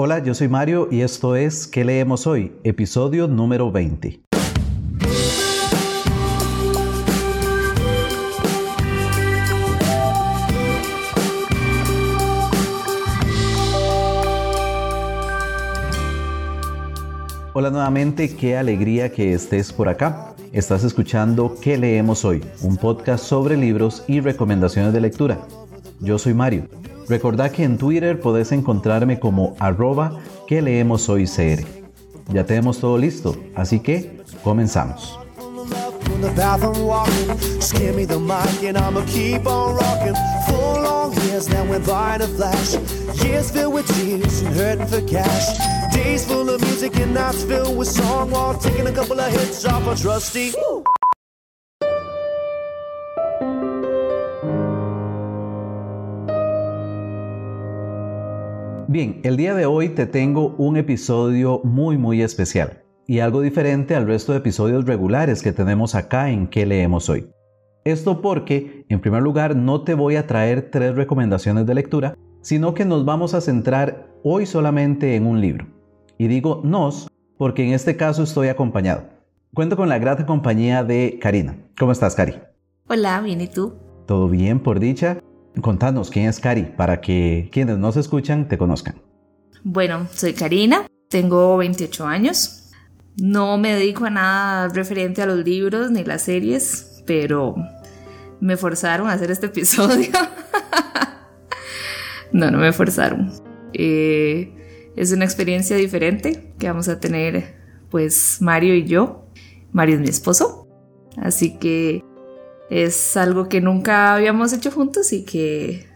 Hola, yo soy Mario y esto es ¿Qué leemos hoy? Episodio número 20. Hola nuevamente, qué alegría que estés por acá. Estás escuchando ¿Qué leemos hoy? Un podcast sobre libros y recomendaciones de lectura. Yo soy Mario Recordá que en Twitter podés encontrarme como arroba que leemos hoy CR. Ya tenemos todo listo, así que comenzamos. Bien, el día de hoy te tengo un episodio muy muy especial y algo diferente al resto de episodios regulares que tenemos acá en ¿Qué leemos hoy? Esto porque, en primer lugar, no te voy a traer tres recomendaciones de lectura, sino que nos vamos a centrar hoy solamente en un libro. Y digo nos porque en este caso estoy acompañado. Cuento con la grata compañía de Karina. ¿Cómo estás, Cari? Hola, bien, ¿y tú? Todo bien, por dicha. Contanos quién es Cari para que quienes nos escuchan te conozcan. Bueno, soy Karina, tengo 28 años. No me dedico a nada referente a los libros ni las series, pero me forzaron a hacer este episodio. no, no me forzaron. Eh, es una experiencia diferente que vamos a tener pues Mario y yo. Mario es mi esposo. Así que es algo que nunca habíamos hecho juntos y que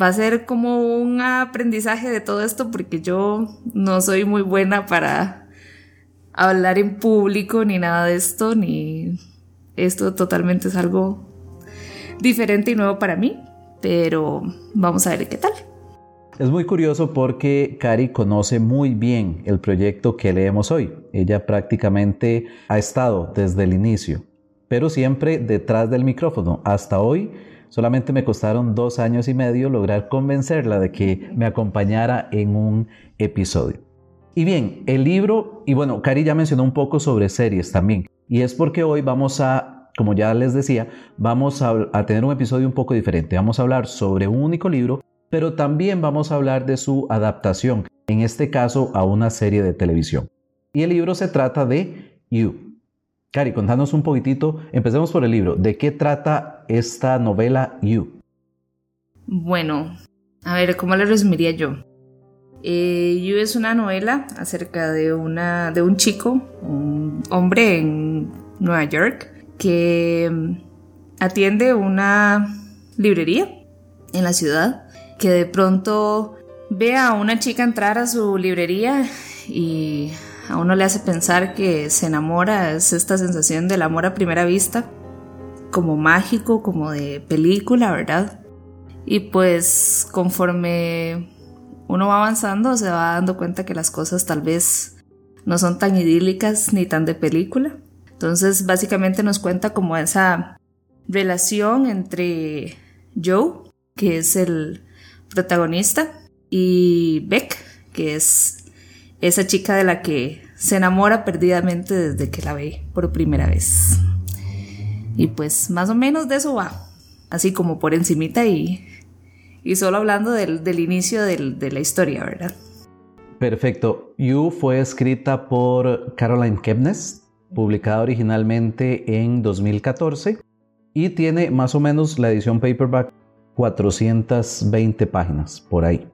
va a ser como un aprendizaje de todo esto porque yo no soy muy buena para hablar en público ni nada de esto, ni esto totalmente es algo diferente y nuevo para mí, pero vamos a ver qué tal. Es muy curioso porque Cari conoce muy bien el proyecto que leemos hoy. Ella prácticamente ha estado desde el inicio pero siempre detrás del micrófono. Hasta hoy solamente me costaron dos años y medio lograr convencerla de que me acompañara en un episodio. Y bien, el libro, y bueno, Cari ya mencionó un poco sobre series también, y es porque hoy vamos a, como ya les decía, vamos a, a tener un episodio un poco diferente. Vamos a hablar sobre un único libro, pero también vamos a hablar de su adaptación, en este caso a una serie de televisión. Y el libro se trata de You, Cari, contanos un poquitito, empecemos por el libro. ¿De qué trata esta novela You? Bueno, a ver, ¿cómo le resumiría yo? Eh, you es una novela acerca de, una, de un chico, un hombre en Nueva York, que mm, atiende una librería en la ciudad, que de pronto ve a una chica entrar a su librería y a uno le hace pensar que se enamora, es esta sensación del amor a primera vista, como mágico, como de película, ¿verdad? Y pues conforme uno va avanzando se va dando cuenta que las cosas tal vez no son tan idílicas ni tan de película. Entonces básicamente nos cuenta como esa relación entre Joe, que es el protagonista, y Beck, que es esa chica de la que se enamora perdidamente desde que la ve por primera vez. Y pues más o menos de eso va, así como por encimita y, y solo hablando del, inicio de la historia, ¿verdad? Perfecto. You fue escrita por Caroline Kepnes, publicada originalmente en 2014 y tiene más o menos la edición paperback 420 páginas por ahí.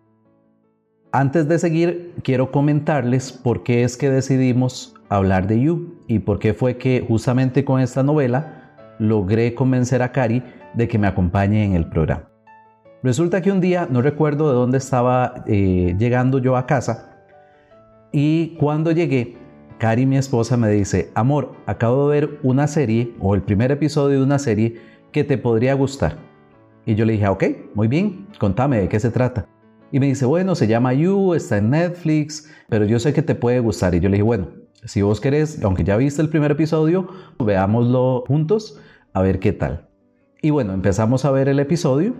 Antes de seguir, quiero comentarles por qué es que decidimos hablar de You y por qué fue que justamente con esta novela logré convencer a Cari de que me acompañe en el programa. Resulta que un día, no recuerdo de dónde estaba eh, llegando yo a casa, y cuando llegué, Cari, mi esposa, me dice, amor, acabo de ver una serie o el primer episodio de una serie que te podría gustar. Y yo le dije, ok, muy bien, contame de qué se trata. Y me dice, bueno, se llama You, está en Netflix, pero yo sé que te puede gustar. Y yo le dije, bueno, si vos querés, aunque ya viste el primer episodio, veámoslo juntos a ver qué tal. Y bueno, empezamos a ver el episodio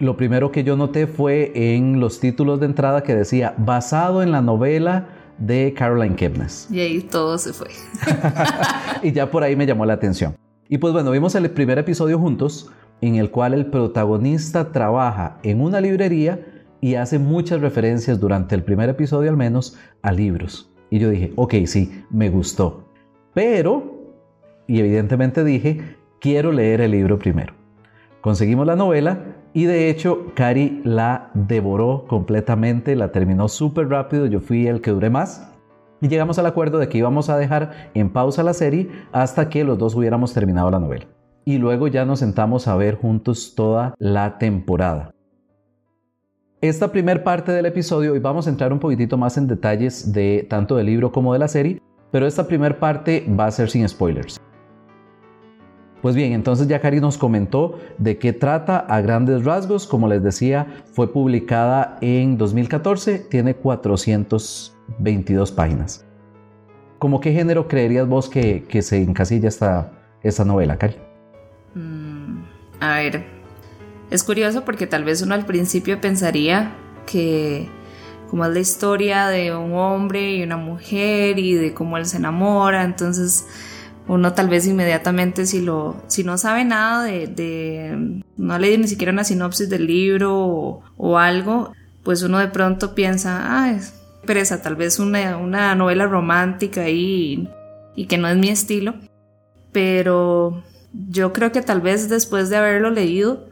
lo primero que yo noté fue en los títulos de entrada que decía basado en la novela de Caroline Kepnes. Y ahí todo se fue. y ya por ahí me llamó la atención. Y pues bueno, vimos el primer episodio juntos en el cual el protagonista trabaja en una librería y hace muchas referencias durante el primer episodio al menos a libros. Y yo dije, ok, sí, me gustó. Pero, y evidentemente dije, quiero leer el libro primero. Conseguimos la novela y de hecho Cari la devoró completamente, la terminó súper rápido, yo fui el que duré más. Y llegamos al acuerdo de que íbamos a dejar en pausa la serie hasta que los dos hubiéramos terminado la novela. Y luego ya nos sentamos a ver juntos toda la temporada. Esta primera parte del episodio, y vamos a entrar un poquitito más en detalles de tanto del libro como de la serie, pero esta primera parte va a ser sin spoilers. Pues bien, entonces ya Cari nos comentó de qué trata a grandes rasgos. Como les decía, fue publicada en 2014, tiene 422 páginas. ¿Cómo qué género creerías vos que, se encasilla esta, esta novela, Cari? Mm, a ver, es curioso porque tal vez uno al principio pensaría que como es la historia de un hombre y una mujer y de cómo él se enamora, entonces uno tal vez inmediatamente si lo si no sabe nada de, no lee ni siquiera una sinopsis del libro o, algo, pues uno de pronto piensa, ah, es pereza, tal vez una, una novela romántica y, y que no es mi estilo, pero yo creo que tal vez después de haberlo leído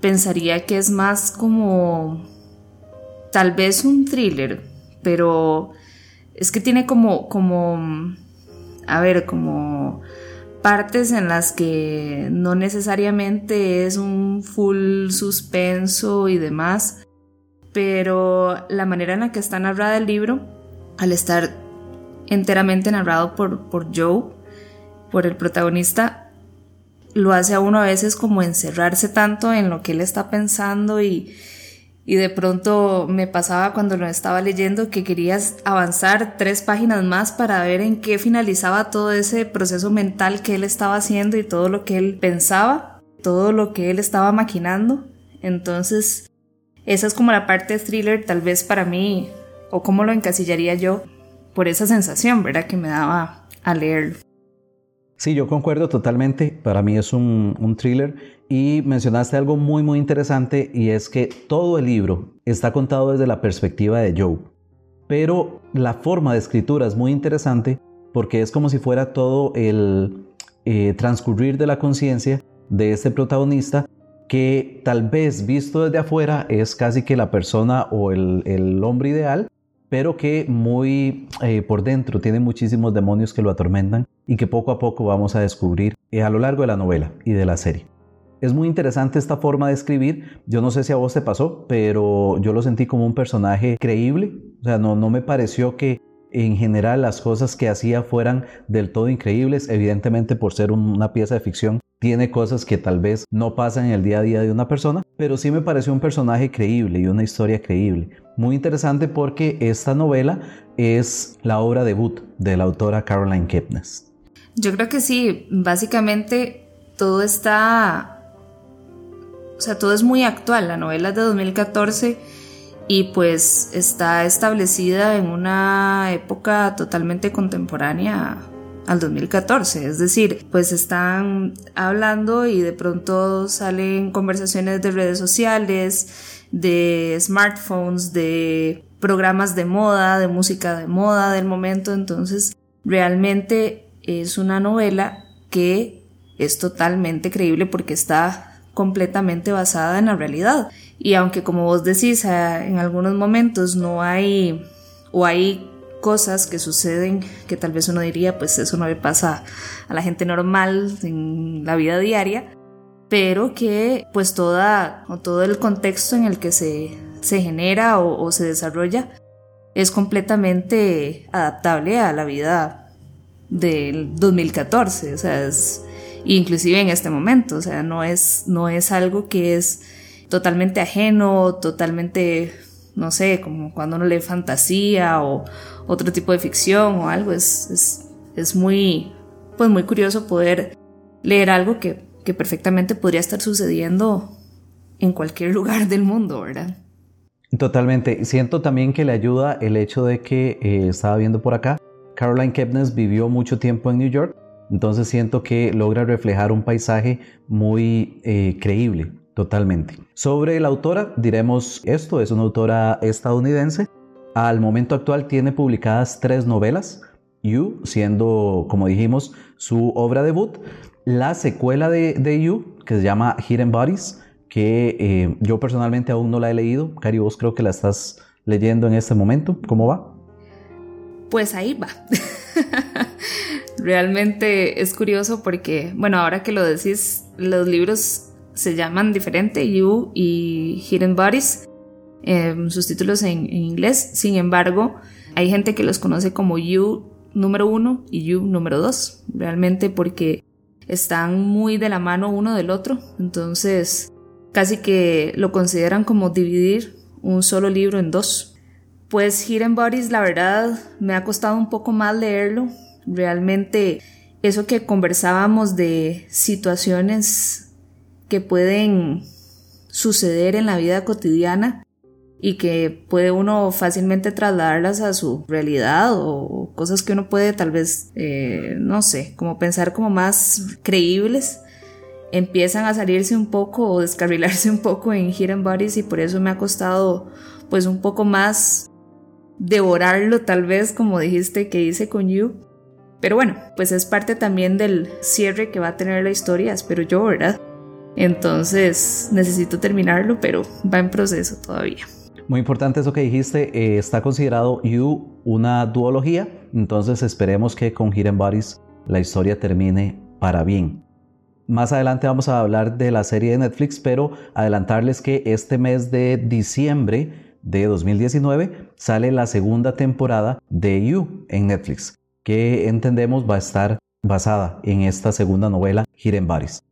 pensaría que es más como tal vez un thriller, pero es que tiene como, como, a ver, como partes en las que no necesariamente es un full suspenso y demás, pero la manera en la que está narrada el libro, al estar enteramente narrado por, por Joe, por el protagonista, lo hace a uno a veces como encerrarse tanto en lo que él está pensando y, y de pronto me pasaba cuando lo estaba leyendo que querías avanzar tres páginas más para ver en qué finalizaba todo ese proceso mental que él estaba haciendo y todo lo que él pensaba, todo lo que él estaba maquinando. Entonces, esa es como la parte thriller tal vez para mí, o cómo lo encasillaría yo, por esa sensación, ¿verdad? Que me daba a leerlo. Sí, yo concuerdo totalmente. Para mí es un, thriller. Y mencionaste algo muy, muy interesante y es que todo el libro está contado desde la perspectiva de Joe. Pero la forma de escritura es muy interesante porque es como si fuera todo el eh, transcurrir de la conciencia de este protagonista que tal vez visto desde afuera es casi que la persona o el, el hombre ideal, pero que muy eh, por dentro tiene muchísimos demonios que lo atormentan y que poco a poco vamos a descubrir eh, a lo largo de la novela y de la serie. Es muy interesante esta forma de escribir. Yo no sé si a vos te pasó, pero yo lo sentí como un personaje creíble. O sea, no, no me pareció que en general las cosas que hacía fueran del todo increíbles. Evidentemente por ser una pieza de ficción tiene cosas que tal vez no pasan en el día a día de una persona, pero sí me pareció un personaje creíble y una historia creíble. Muy interesante porque esta novela es la obra debut de la autora Caroline Kepnes. Yo creo que sí, básicamente todo está, o sea, todo es muy actual. La novela es de 2014 y pues está establecida en una época totalmente contemporánea al 2014. Es decir, pues están hablando y de pronto salen conversaciones de redes sociales, de smartphones, de programas de moda, de música de moda del momento. Entonces, realmente es una novela que es totalmente creíble porque está completamente basada en la realidad. Y aunque como vos decís, en algunos momentos no hay o hay cosas que suceden que tal vez uno diría, pues eso no le pasa a la gente normal en la vida diaria, pero que pues toda o todo el contexto en el que se, se genera o, se desarrolla es completamente adaptable a la vida del 2014, o sea, es, inclusive en este momento, o sea, no es, no es algo que es totalmente ajeno, totalmente, no sé, como cuando uno lee fantasía o otro tipo de ficción o algo, es, es, es muy, pues muy curioso poder leer algo que que perfectamente podría estar sucediendo en cualquier lugar del mundo, ¿verdad? Totalmente. Siento también que le ayuda el hecho de que eh, estaba viendo por acá, Caroline Kepnes vivió mucho tiempo en New York, entonces siento que logra reflejar un paisaje muy eh, creíble, totalmente. Sobre la autora, diremos esto, es una autora estadounidense. Al momento actual tiene publicadas tres novelas, You siendo, como dijimos, su obra debut, la secuela de, de You, que se llama Hidden Bodies, que eh, yo personalmente aún no la he leído. Cari, vos creo que la estás leyendo en este momento. ¿Cómo va? Pues ahí va. Realmente es curioso porque, bueno, ahora que lo decís, los libros se llaman diferente, You y Hidden Bodies, em, sus títulos en, inglés. Sin embargo, hay gente que los conoce como You número uno y You número dos, realmente porque están muy de la mano uno del otro. Entonces, casi que lo consideran como dividir un solo libro en dos. Pues Hidden Bodies, la verdad, me ha costado un poco más leerlo. Realmente, eso que conversábamos de situaciones que pueden suceder en la vida cotidiana y que puede uno fácilmente trasladarlas a su realidad o cosas que uno puede tal vez, eh, no sé, como pensar como más creíbles empiezan a salirse un poco o descarrilarse un poco en Hidden Bodies y por eso me ha costado pues un poco más devorarlo tal vez como dijiste que hice con You. Pero bueno, pues es parte también del cierre que va a tener la historia, espero yo, ¿verdad? Entonces necesito terminarlo, pero va en proceso todavía. Muy importante eso que dijiste, eh, está considerado You una duología, entonces esperemos que con Hidden Bodies la historia termine para bien. Más adelante vamos a hablar de la serie de Netflix, pero adelantarles que este mes de diciembre de 2019 sale la segunda temporada de You en Netflix, que entendemos va a estar basada en esta segunda novela, Hidden Bodies.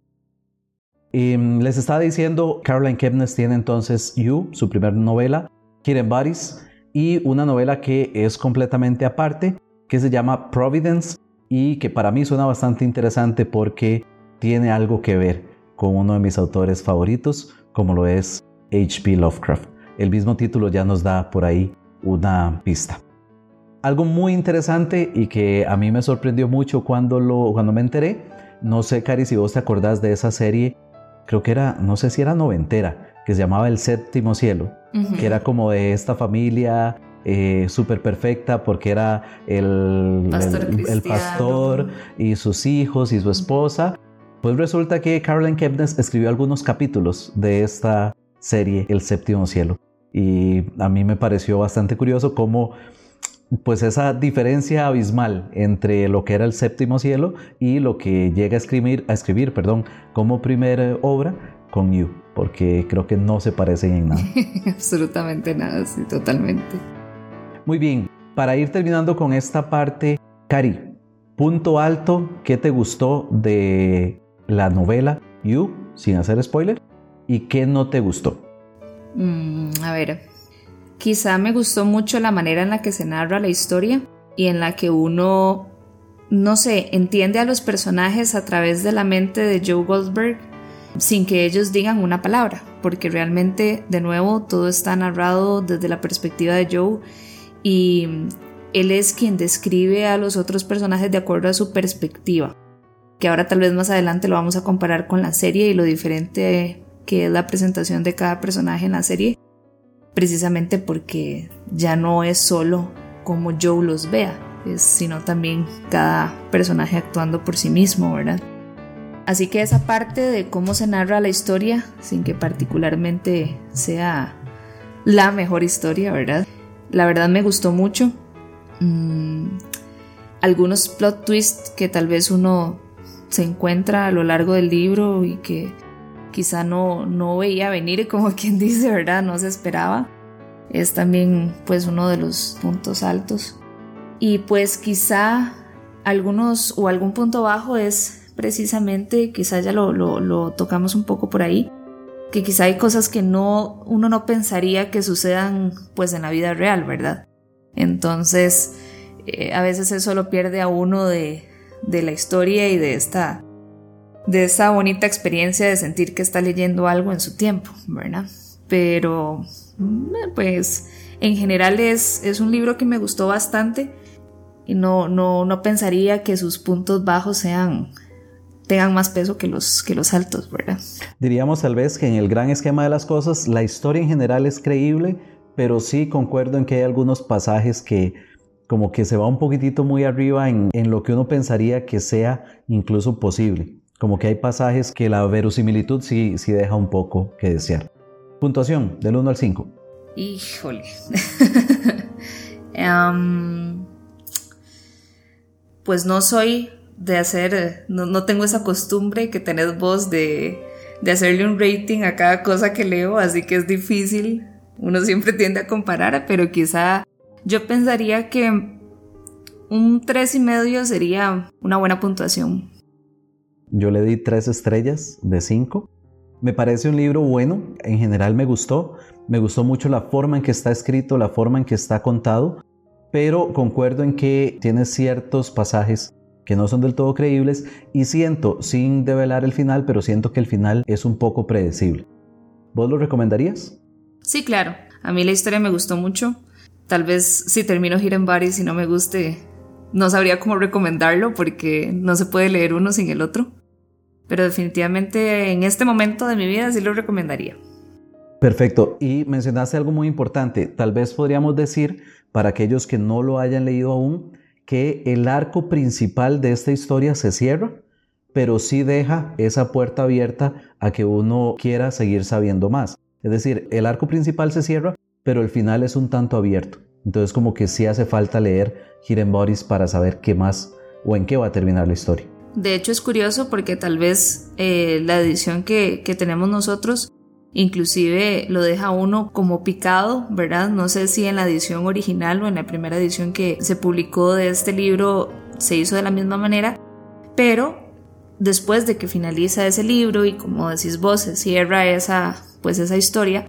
Y mm, les estaba diciendo, Caroline Kepnes tiene entonces You, su primera novela, Hidden Bodies, y una novela que es completamente aparte, que se llama Providence, y que para mí suena bastante interesante porque tiene algo que ver con uno de mis autores favoritos, como lo es H.P. Lovecraft. El mismo título ya nos da por ahí una pista. Algo muy interesante y que a mí me sorprendió mucho cuando, lo, cuando me enteré, no sé, Cari, si vos te acordás de esa serie, creo que era, no sé si era noventera, que se llamaba El Séptimo Cielo, que era como de esta familia eh, súper perfecta porque era el el pastor, y sus hijos y su esposa. Pues resulta que Caroline Kepnes escribió algunos capítulos de esta serie, El Séptimo Cielo. Y a mí me pareció bastante curioso cómo pues esa diferencia abismal entre lo que era el séptimo cielo y lo que llega a escribir, a escribir perdón, como primera obra con You, porque creo que no se parecen en nada. Absolutamente nada, sí, totalmente. Muy bien, para ir terminando con esta parte, Cari, punto alto, ¿qué te gustó de la novela You, sin hacer spoiler, y qué no te gustó. Mm, a ver, quizá me gustó mucho la manera en la que se narra la historia y en la que uno, no sé, entiende a los personajes a través de la mente de Joe Goldberg sin que ellos digan una palabra, porque realmente, de nuevo, todo está narrado desde la perspectiva de Joe y él es quien describe a los otros personajes de acuerdo a su perspectiva que ahora tal vez más adelante lo vamos a comparar con la serie y lo diferente que es la presentación de cada personaje en la serie, precisamente porque ya no es solo como Joe los vea, sino también cada personaje actuando por sí mismo, ¿verdad? Así que esa parte de cómo se narra la historia, sin que particularmente sea la mejor historia, ¿verdad? La verdad me gustó mucho. Mm, algunos plot twists que tal vez uno se encuentra a lo largo del libro y que quizá no, no veía venir, como quien dice, ¿verdad? No se esperaba. Es también pues uno de los puntos altos. Y pues quizá algunos o algún punto bajo es precisamente, quizá ya lo, lo, tocamos un poco por ahí, que quizá hay cosas que no, uno no pensaría que sucedan pues en la vida real, ¿verdad? Entonces, eh, a veces eso lo pierde a uno de, de la historia y de esta de esa bonita experiencia de sentir que está leyendo algo en su tiempo, ¿verdad? Pero, mm, pues, en general es, es un libro que me gustó bastante y no, no, no pensaría que sus puntos bajos sean tengan más peso que los, que los altos, ¿verdad? Diríamos tal vez que en el gran esquema de las cosas, la historia en general es creíble, pero sí concuerdo en que hay algunos pasajes que como que se va un poquitito muy arriba en, en lo que uno pensaría que sea incluso posible. Como que hay pasajes que la verosimilitud sí, sí deja un poco que desear. Puntuación, del 1 al 5. Híjole. um, pues no soy de hacer, no, no, tengo esa costumbre que tenés vos de, de hacerle un rating a cada cosa que leo, así que es difícil. Uno siempre tiende a comparar, pero quizá yo pensaría que un tres y medio sería una buena puntuación. Yo le di tres estrellas de cinco. Me parece un libro bueno, en general me gustó. Me gustó mucho la forma en que está escrito, la forma en que está contado, pero concuerdo en que tiene ciertos pasajes que no son del todo creíbles y siento, sin develar el final, pero siento que el final es un poco predecible. ¿Vos lo recomendarías? Sí, claro. A mí la historia me gustó mucho. Tal vez si termino Bodies y no me guste, no sabría cómo recomendarlo porque no se puede leer uno sin el otro. Pero definitivamente en este momento de mi vida sí lo recomendaría. Perfecto. Y mencionaste algo muy importante. Tal vez podríamos decir, para aquellos que no lo hayan leído aún, que el arco principal de esta historia se cierra, pero sí deja esa puerta abierta a que uno quiera seguir sabiendo más. Es decir, el arco principal se cierra, pero el final es un tanto abierto. Entonces como que sí hace falta leer Hidden Bodies para saber qué más o en qué va a terminar la historia. De hecho es curioso porque tal vez eh, la edición que, que tenemos nosotros inclusive lo deja uno como picado, ¿verdad? No sé si en la edición original o en la primera edición que se publicó de este libro se hizo de la misma manera, pero después de que finaliza ese libro y como decís vos, se cierra esa, pues esa historia,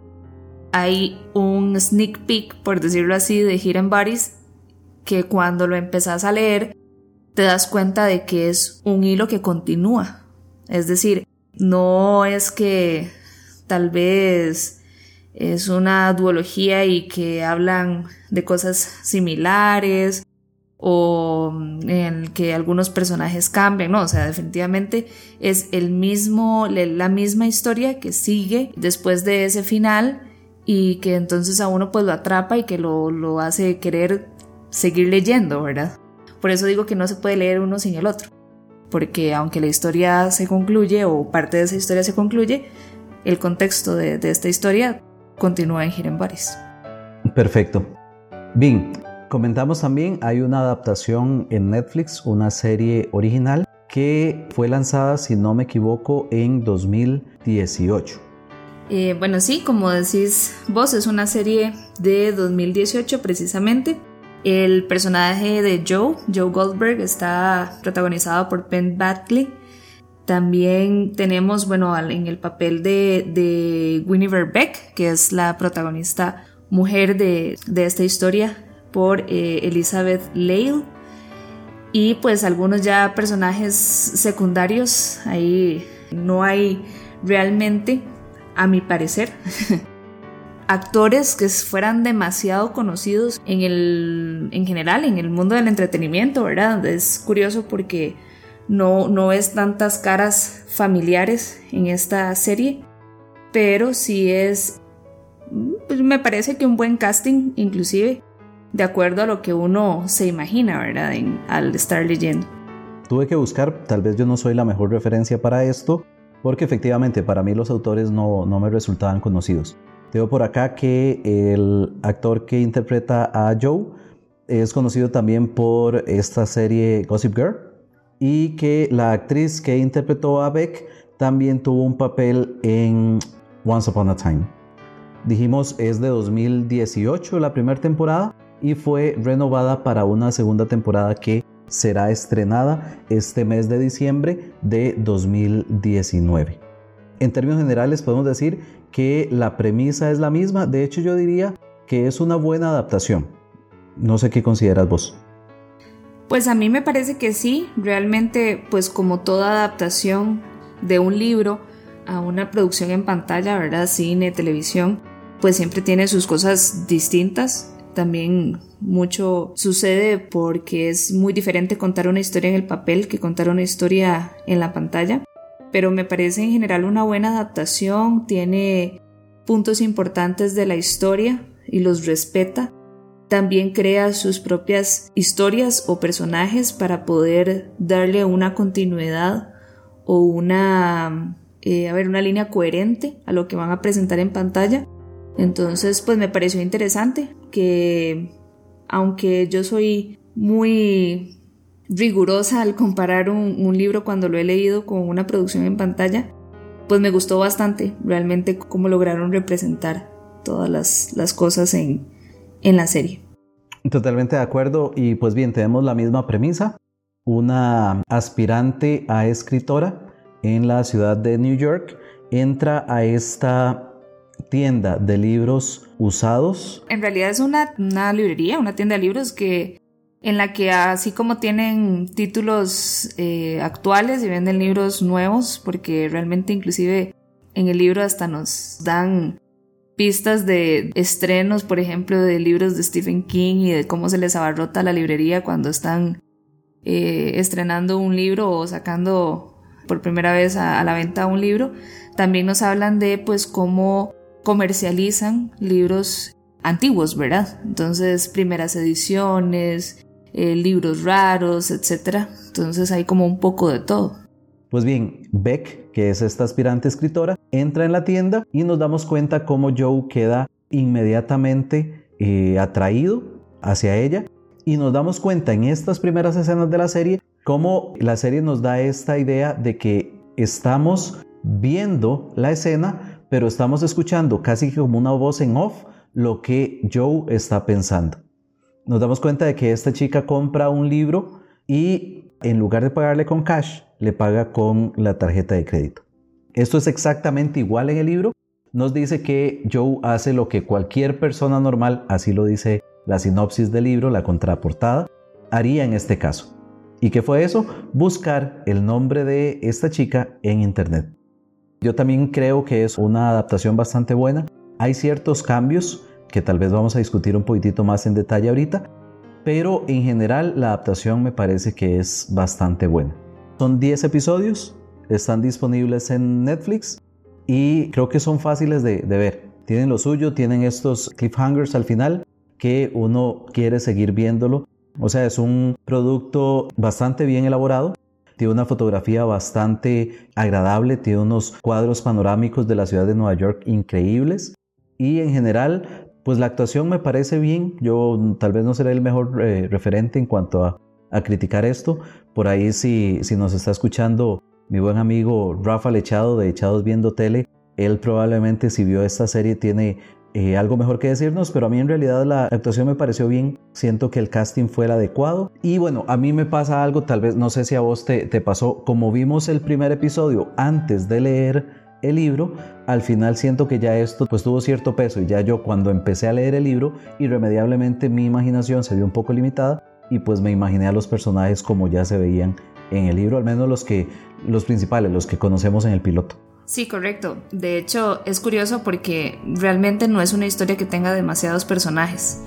hay un sneak peek, por decirlo así, de Hidden Bodies que cuando lo empezás a leer te das cuenta de que es un hilo que continúa. Es decir, no es que tal vez es una duología y que hablan de cosas similares o en que algunos personajes cambian, no, o sea, definitivamente es el mismo, la misma historia que sigue después de ese final y que entonces a uno pues lo atrapa y que lo, lo hace querer seguir leyendo, ¿verdad? Por eso digo que no se puede leer uno sin el otro, porque aunque la historia se concluye o parte de esa historia se concluye, el contexto de, esta historia continúa en Bodies. Perfecto. Bien, comentamos también, hay una adaptación en Netflix, una serie original que fue lanzada, si no me equivoco, en 2018. Eh, bueno, sí, como decís vos, es una serie de 2018 precisamente. El personaje de Joe, Joe Goldberg, está protagonizado por Ben Batley. También tenemos, bueno, en el papel de, de Beck, que es la protagonista mujer de, esta historia, por eh, Elizabeth Lale. Y pues algunos ya personajes secundarios, ahí no hay realmente, a mi parecer, actores que fueran demasiado conocidos en el en general en el mundo del entretenimiento, ¿verdad? Es curioso porque no, no es tantas caras familiares en esta serie, pero sí es, pues me parece que un buen casting inclusive, de acuerdo a lo que uno se imagina, ¿verdad? al estar leyendo. Tuve que buscar, tal vez yo no soy la mejor referencia para esto, porque efectivamente para mí los autores no, no me resultaban conocidos. Tengo por acá que el actor que interpreta a Joe es conocido también por esta serie Gossip Girl, y que la actriz que interpretó a Beck también tuvo un papel en Once Upon a Time. Dijimos es de 2018 la primera temporada y fue renovada para una segunda temporada que será estrenada este mes de diciembre de 2019. En términos generales podemos decir que la premisa es la misma, de hecho yo diría que es una buena adaptación. No sé qué consideras vos. Pues a mí me parece que sí, realmente pues como toda adaptación de un libro a una producción en pantalla, ¿verdad? Cine, televisión, pues siempre tiene sus cosas distintas. También mucho sucede porque es muy diferente contar una historia en el papel que contar una historia en la pantalla. Pero me parece en general una buena adaptación, tiene puntos importantes de la historia y los respeta. También crea sus propias historias o personajes para poder darle una continuidad o una, eh, a ver, una línea coherente a lo que van a presentar en pantalla. Entonces, pues me pareció interesante que, aunque yo soy muy rigurosa al comparar un, libro cuando lo he leído con una producción en pantalla, pues me gustó bastante realmente cómo lograron representar todas las, cosas en, en la serie. Totalmente de acuerdo y pues bien, tenemos la misma premisa, una aspirante a escritora en la ciudad de New York entra a esta tienda de libros usados. En realidad es una, librería, una tienda de libros que en la que así como tienen títulos eh, actuales y venden libros nuevos, porque realmente inclusive en el libro hasta nos dan pistas de estrenos, por ejemplo, de libros de Stephen King y de cómo se les abarrota la librería cuando están eh, estrenando un libro o sacando por primera vez a, a, la venta un libro. También nos hablan de pues cómo comercializan libros antiguos, ¿verdad? Entonces, primeras ediciones, eh, libros raros, etc. Entonces hay como un poco de todo. Pues bien, Beck, que es esta aspirante escritora, entra en la tienda y nos damos cuenta cómo Joe queda inmediatamente eh, atraído hacia ella y nos damos cuenta en estas primeras escenas de la serie cómo la serie nos da esta idea de que estamos viendo la escena pero estamos escuchando casi como una voz en off lo que Joe está pensando. Nos damos cuenta de que esta chica compra un libro y en lugar de pagarle con cash, le paga con la tarjeta de crédito. Esto es exactamente igual en el libro. Nos dice que Joe hace lo que cualquier persona normal, así lo dice la sinopsis del libro, la contraportada, haría en este caso. ¿Y qué fue eso? Buscar el nombre de esta chica en Internet. Yo también creo que es una adaptación bastante buena. Hay ciertos cambios que tal vez vamos a discutir un poquitito más en detalle ahorita, pero en general la adaptación me parece que es bastante buena. Son 10 episodios, están disponibles en Netflix y creo que son fáciles de, de ver. Tienen lo suyo, tienen estos cliffhangers al final que uno quiere seguir viéndolo. O sea, es un producto bastante bien elaborado tiene una fotografía bastante agradable, tiene unos cuadros panorámicos de la ciudad de Nueva York increíbles y en general pues la actuación me parece bien, yo tal vez no seré el mejor eh, referente en cuanto a, criticar esto, por ahí si, si nos está escuchando mi buen amigo Rafa Lechado de Echados Viendo Tele, él probablemente si vio esta serie tiene eh, algo mejor que decirnos, pero a mí en realidad la actuación me pareció bien, siento que el casting fue el adecuado. Y bueno, a mí me pasa algo, tal vez no sé si a vos te, te pasó, como vimos el primer episodio antes de leer el libro, al final siento que ya esto pues tuvo cierto peso y ya yo cuando empecé a leer el libro, irremediablemente mi imaginación se vio un poco limitada y pues me imaginé a los personajes como ya se veían en el libro, al menos los que los principales, los que conocemos en el piloto. Sí, correcto. De hecho, es curioso porque realmente no es una historia que tenga demasiados personajes.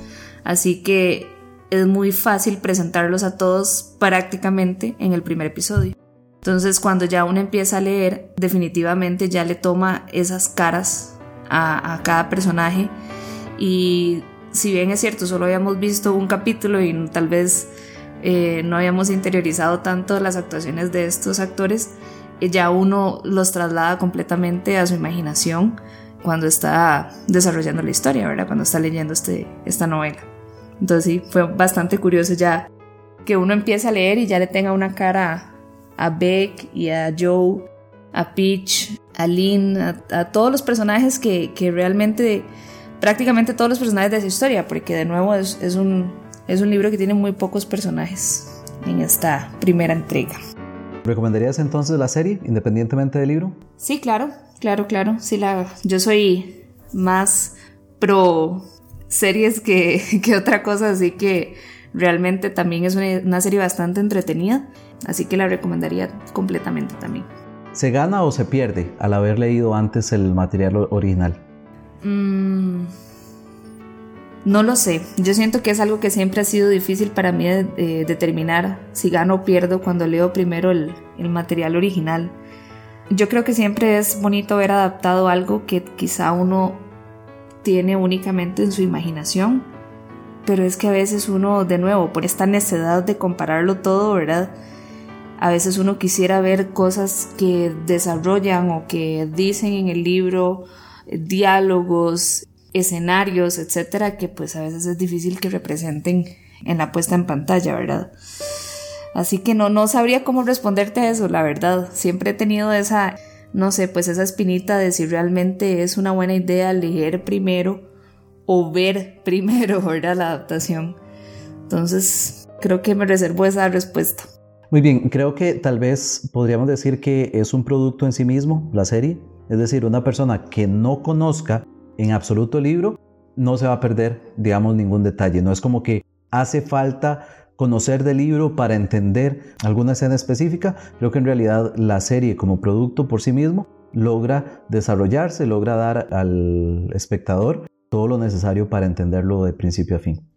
Así que es muy fácil presentarlos a todos prácticamente en el primer episodio. Entonces, cuando ya uno empieza a leer, definitivamente ya le toma esas caras a, cada personaje. Y si bien es cierto, solo habíamos visto un capítulo y tal vez eh, no habíamos interiorizado tanto las actuaciones de estos actores, ya uno los traslada completamente a su imaginación cuando está desarrollando la historia, ¿verdad? Cuando está leyendo este, esta novela. Entonces sí, fue bastante curioso ya que uno empiece a leer y ya le tenga una cara a Beck y a Joe, a Peach, a Lynn, a, todos los personajes que, que, realmente, prácticamente todos los personajes de esa historia, porque de nuevo es, es, un, es un libro que tiene muy pocos personajes en esta primera entrega. ¿Recomendarías entonces la serie, independientemente del libro? Sí, claro, claro, claro. Sí, la, yo soy más pro series que, que otra cosa, así que realmente también es una, serie bastante entretenida, así que la recomendaría completamente también. ¿Se gana o se pierde al haber leído antes el material original? Mm, no lo sé. Yo siento que es algo que siempre ha sido difícil para mí de, determinar si gano o pierdo cuando leo primero el, el material original. Yo creo que siempre es bonito ver adaptado algo que quizá uno tiene únicamente en su imaginación, pero es que a veces uno, de nuevo, por esta necesidad de compararlo todo, ¿verdad? A veces uno quisiera ver cosas que desarrollan o que dicen en el libro, diálogos, escenarios, etcétera, que pues a veces es difícil que representen en la puesta en pantalla, ¿verdad? Así que no, no sabría cómo responderte a eso, la verdad. Siempre he tenido esa, no sé, pues esa espinita de si realmente es una buena idea leer primero o ver primero, ¿verdad? La adaptación. Entonces, creo que me reservo esa respuesta. Muy bien, creo que tal vez podríamos decir que es un producto en sí mismo, la serie. Es decir, una persona que no conozca en absoluto el libro no se va a perder, digamos, ningún detalle. No es como que hace falta conocer del libro para entender alguna escena específica. Creo que en realidad la serie como producto por sí mismo logra desarrollarse, logra dar al espectador todo lo necesario para entenderlo de principio a fin.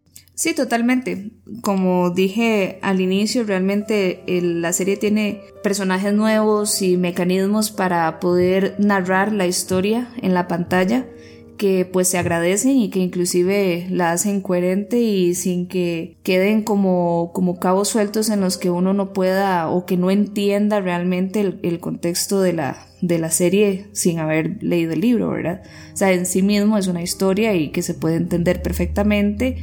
Sí, totalmente. Como dije al inicio, realmente la serie tiene personajes nuevos y mecanismos para poder narrar la historia en la pantalla que pues se agradecen y que inclusive la hacen coherente y sin que queden como, como cabos sueltos en los que uno no pueda o que no entienda realmente el, el contexto de la, de la serie sin haber leído el libro, ¿verdad? O sea, en sí mismo es una historia y que se puede entender perfectamente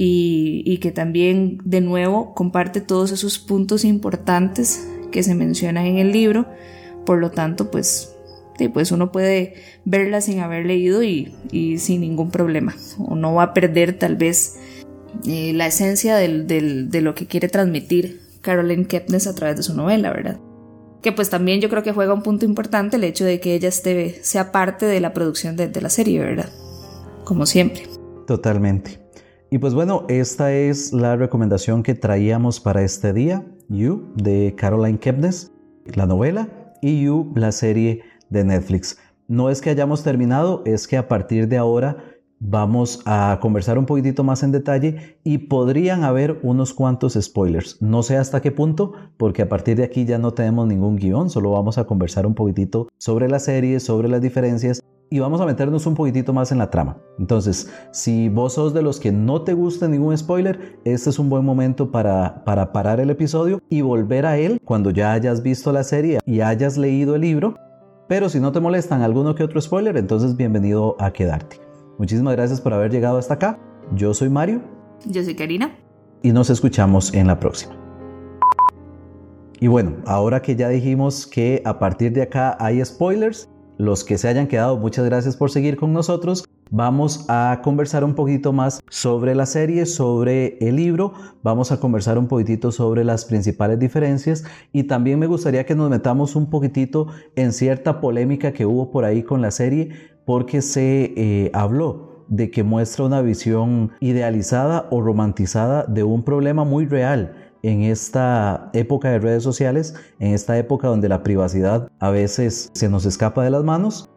y, que también de nuevo comparte todos esos puntos importantes que se mencionan en el libro. Por lo tanto, pues, pues uno puede verla sin haber leído y, sin ningún problema. O no va a perder tal vez eh, la esencia de lo que quiere transmitir Caroline Kepnes a través de su novela, ¿verdad? Que pues también yo creo que juega un punto importante el hecho de que ella esté, sea parte de la producción de, de la serie, ¿verdad? Como siempre. Totalmente. Y pues bueno, esta es la recomendación que traíamos para este día, You, de Caroline Kepnes, la novela, y You, la serie de Netflix. No es que hayamos terminado, es que a partir de ahora vamos a conversar un poquitito más en detalle y podrían haber unos cuantos spoilers. No sé hasta qué punto, porque a partir de aquí ya no tenemos ningún guion, solo vamos a conversar un poquitito sobre la serie, sobre las diferencias y vamos a meternos un poquitito más en la trama. Entonces, si vos sos de los que no te gusta ningún spoiler, este es un buen momento para, para parar el episodio y volver a él cuando ya hayas visto la serie y hayas leído el libro. Pero si no te molestan alguno que otro spoiler, entonces bienvenido a quedarte. Muchísimas gracias por haber llegado hasta acá. Yo soy Mario. Yo soy Karina. Y nos escuchamos en la próxima. Y bueno, ahora que ya dijimos que a partir de acá hay spoilers, los que se hayan quedado, muchas gracias por seguir con nosotros. Vamos a conversar un poquito más sobre la serie, sobre el libro, vamos a conversar un poquitito sobre las principales diferencias y también me gustaría que nos metamos un poquitito en cierta polémica que hubo por ahí con la serie porque se eh, habló de que muestra una visión idealizada o romantizada de un problema muy real en esta época de redes sociales, en esta época donde la privacidad a veces se nos escapa de las manos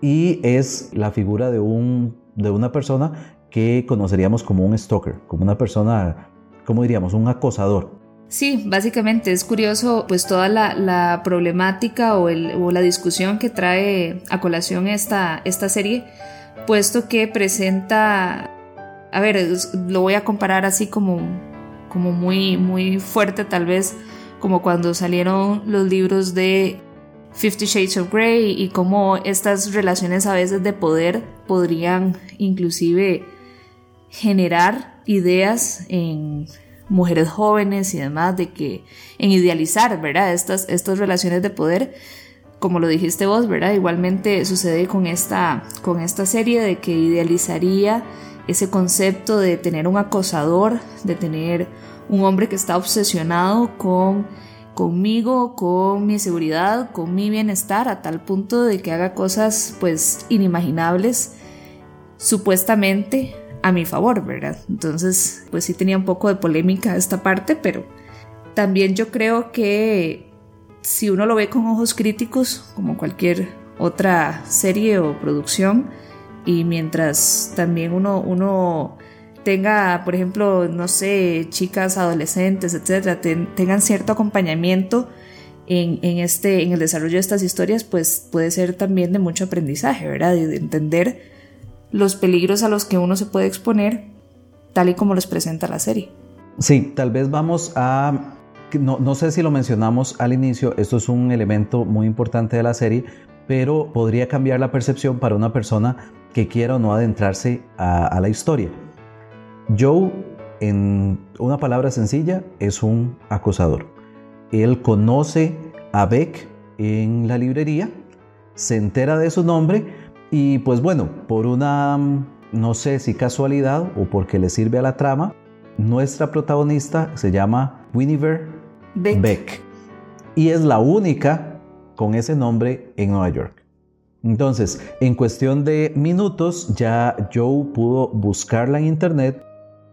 y es la figura de, un, de una persona que conoceríamos como un stalker, como una persona, ¿cómo diríamos? Un acosador. Sí, básicamente es curioso pues toda la, problemática o, o, la discusión que trae a colación esta, esta serie, puesto que presenta, a ver, lo voy a comparar así como como muy, muy fuerte tal vez, como cuando salieron los libros de Fifty Shades of Grey y cómo estas relaciones a veces de poder podrían inclusive generar ideas en mujeres jóvenes y demás de que en idealizar, ¿verdad? Estas, estas relaciones de poder, como lo dijiste vos, ¿verdad? Igualmente sucede con esta, con esta serie de que idealizaría ese concepto de tener un acosador, de tener un hombre que está obsesionado con conmigo, con mi seguridad, con mi bienestar, a tal punto de que haga cosas pues inimaginables, supuestamente a mi favor, ¿verdad? Entonces, pues sí tenía un poco de polémica esta parte, pero también yo creo que si uno lo ve con ojos críticos, como cualquier otra serie o producción, y mientras también uno, uno tenga, por ejemplo, no sé, chicas, adolescentes, etcétera, tengan cierto acompañamiento en, en, este, en el desarrollo de estas historias, pues puede ser también de mucho aprendizaje, ¿verdad? Y de entender los peligros a los que uno se puede exponer, tal y como los presenta la serie. Sí, tal vez vamos a no, no, sé si lo mencionamos al inicio, esto es un elemento muy importante de la serie, pero podría cambiar la percepción para una persona que quiera o no adentrarse a, la historia. Joe, en una palabra sencilla, es un acosador. Él conoce a Beck en la librería, se entera de su nombre y pues bueno, por una, no sé si casualidad o porque le sirve a la trama, nuestra protagonista se llama Winniver Beck. Y es la única con ese nombre en Nueva York. Entonces, en cuestión de minutos, ya Joe pudo buscarla en internet,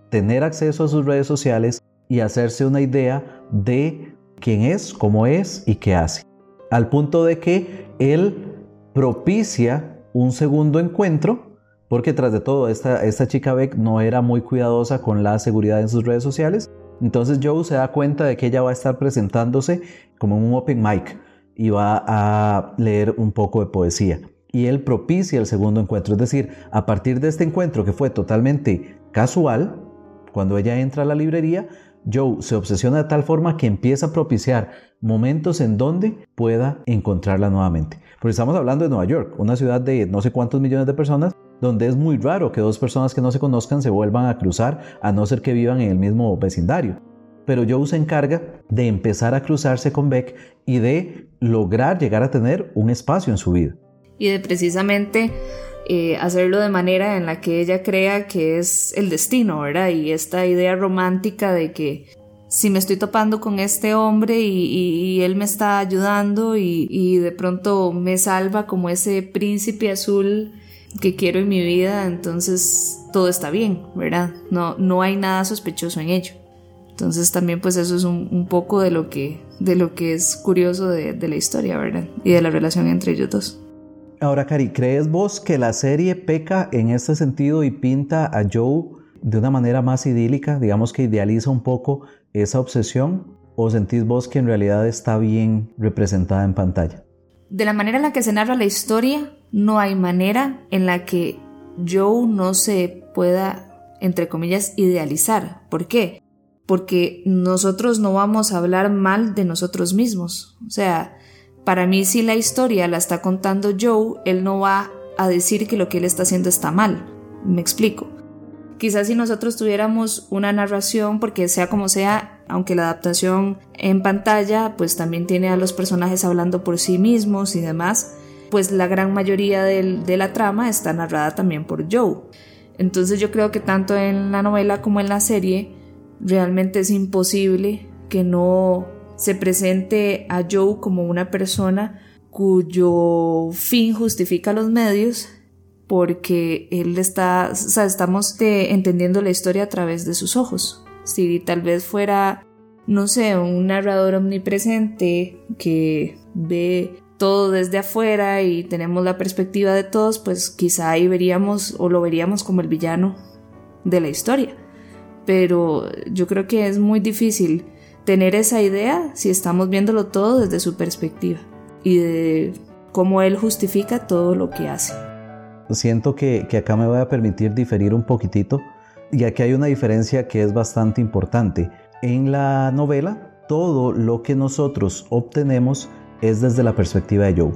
tener acceso a sus redes sociales y hacerse una idea de quién es, cómo es y qué hace. Al punto de que él propicia un segundo encuentro, porque tras de todo, esta, esta chica Beck no era muy cuidadosa con la seguridad en sus redes sociales. Entonces Joe se da cuenta de que ella va a estar presentándose como un open mic y va a leer un poco de poesía. Y él propicia el segundo encuentro, es decir, a partir de este encuentro que fue totalmente casual, cuando ella entra a la librería, Joe se obsesiona de tal forma que empieza a propiciar momentos en donde pueda encontrarla nuevamente. Porque estamos hablando de Nueva York, una ciudad de no sé cuántos millones de personas, donde es muy raro que dos personas que no se conozcan se vuelvan a cruzar, a no ser que vivan en el mismo vecindario pero Joe se encarga de empezar a cruzarse con Beck y de lograr llegar a tener un espacio en su vida. Y de precisamente eh, hacerlo de manera en la que ella crea que es el destino, ¿verdad? Y esta idea romántica de que si me estoy topando con este hombre y, él me está ayudando y, y, de pronto me salva como ese príncipe azul que quiero en mi vida, entonces todo está bien, ¿verdad? No, no hay nada sospechoso en ello. Entonces también pues eso es un, poco de lo, que, de lo que es curioso de, de, la historia, ¿verdad? Y de la relación entre ellos dos. Ahora, Cari, ¿crees vos que la serie peca en este sentido y pinta a Joe de una manera más idílica, digamos que idealiza un poco esa obsesión? ¿O sentís vos que en realidad está bien representada en pantalla? De la manera en la que se narra la historia, no hay manera en la que Joe no se pueda, entre comillas, idealizar. ¿Por qué? Porque nosotros no vamos a hablar mal de nosotros mismos. O sea, para mí si la historia la está contando Joe, él no va a decir que lo que él está haciendo está mal. Me explico. Quizás si nosotros tuviéramos una narración, porque sea como sea, aunque la adaptación en pantalla pues también tiene a los personajes hablando por sí mismos y demás, pues la gran mayoría de la trama está narrada también por Joe. Entonces yo creo que tanto en la novela como en la serie, Realmente es imposible que no se presente a Joe como una persona cuyo fin justifica los medios porque él está, o sea, estamos entendiendo la historia a través de sus ojos. Si tal vez fuera, no sé, un narrador omnipresente que ve todo desde afuera y tenemos la perspectiva de todos, pues quizá ahí veríamos o lo veríamos como el villano de la historia pero yo creo que es muy difícil tener esa idea si estamos viéndolo todo desde su perspectiva y de cómo él justifica todo lo que hace. Siento que, que acá me voy a permitir diferir un poquitito, ya que hay una diferencia que es bastante importante. En la novela, todo lo que nosotros obtenemos es desde la perspectiva de Joe.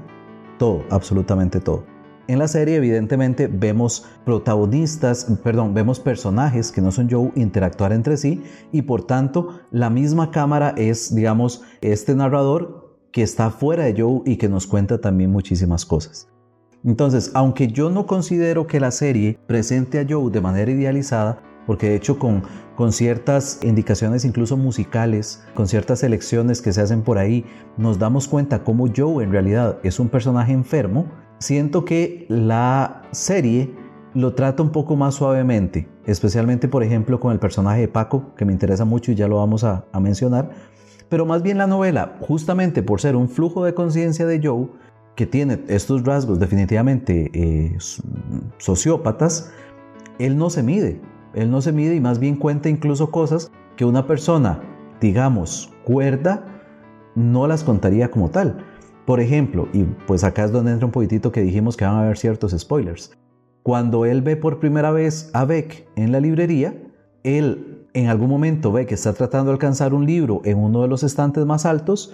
Todo, absolutamente todo. En la serie evidentemente vemos protagonistas, perdón, vemos personajes que no son Joe interactuar entre sí y por tanto la misma cámara es, digamos, este narrador que está fuera de Joe y que nos cuenta también muchísimas cosas. Entonces, aunque yo no considero que la serie presente a Joe de manera idealizada, porque de hecho con, con ciertas indicaciones incluso musicales, con ciertas elecciones que se hacen por ahí, nos damos cuenta cómo Joe en realidad es un personaje enfermo, siento que la serie lo trata un poco más suavemente, especialmente por ejemplo con el personaje de Paco, que me interesa mucho y ya lo vamos a, mencionar, Pero más bien la novela, justamente por ser un flujo de conciencia de Joe, que tiene estos rasgos definitivamente eh, sociópatas, él no se mide. Él no se mide y más bien cuenta incluso cosas que una persona, digamos, cuerda, no las contaría como tal. Por ejemplo, y pues acá es donde entra un poquitito que dijimos que van a haber ciertos spoilers. Cuando él ve por primera vez a Beck en la librería, él en algún momento ve que está tratando de alcanzar un libro en uno de los estantes más altos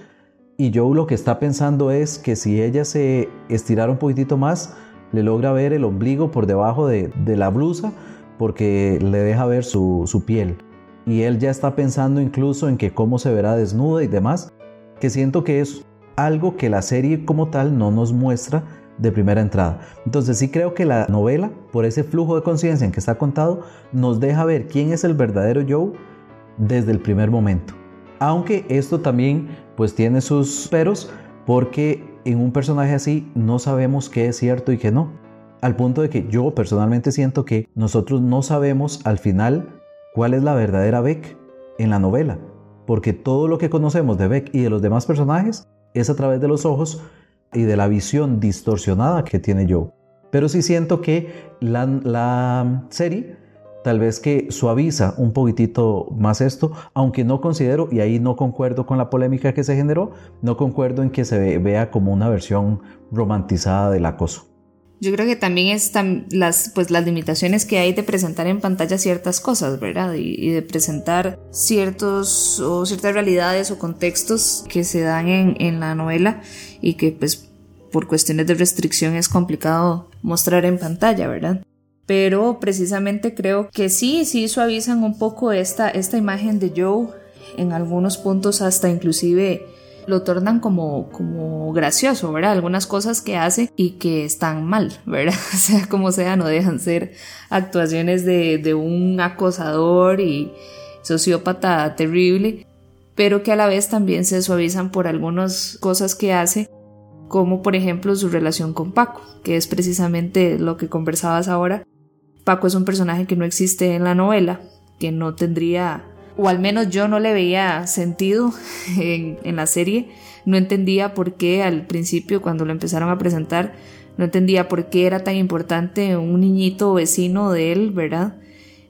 y Joe lo que está pensando es que si ella se estirara un poquitito más, le logra ver el ombligo por debajo de, la blusa porque le deja ver su, su piel. Y él ya está pensando incluso en que cómo se verá desnuda y demás, que siento que es algo que la serie como tal no nos muestra de primera entrada. Entonces sí creo que la novela, por ese flujo de conciencia en que está contado, nos deja ver quién es el verdadero Joe desde el primer momento. Aunque esto también pues tiene sus peros porque en un personaje así no sabemos qué es cierto y qué no. Al punto de que yo personalmente siento que nosotros no sabemos al final cuál es la verdadera Beck en la novela. Porque todo lo que conocemos de Beck y de los demás personajes es a través de los ojos y de la visión distorsionada que tiene Joe. Pero sí siento que la, la serie tal vez que suaviza un poquitito más esto, aunque no considero, y ahí no concuerdo con la polémica que se generó, no concuerdo en que se vea como una versión romantizada del acoso. Yo creo que también están las, pues, las limitaciones que hay de presentar en pantalla ciertas cosas, ¿verdad? Y, de presentar ciertos o ciertas realidades o contextos que se dan en, en la novela y que pues por cuestiones de restricción es complicado mostrar en pantalla, ¿verdad? Pero precisamente creo que sí, sí suavizan un poco esta, esta imagen de Joe, en algunos puntos hasta inclusive lo tornan como, como gracioso, ¿verdad? Algunas cosas que hace y que están mal, ¿verdad? Sea, como sea, no dejan ser actuaciones de, de un acosador y sociópata terrible, pero que a la vez también se suavizan por algunas cosas que hace, como por ejemplo su relación con Paco, que es precisamente lo que conversabas ahora. Paco es un personaje que no existe en la novela, que no tendría o al menos yo no le veía sentido en, la serie. No entendía por qué al principio, cuando lo empezaron a presentar, no entendía por qué era tan importante un niñito vecino de él, ¿verdad?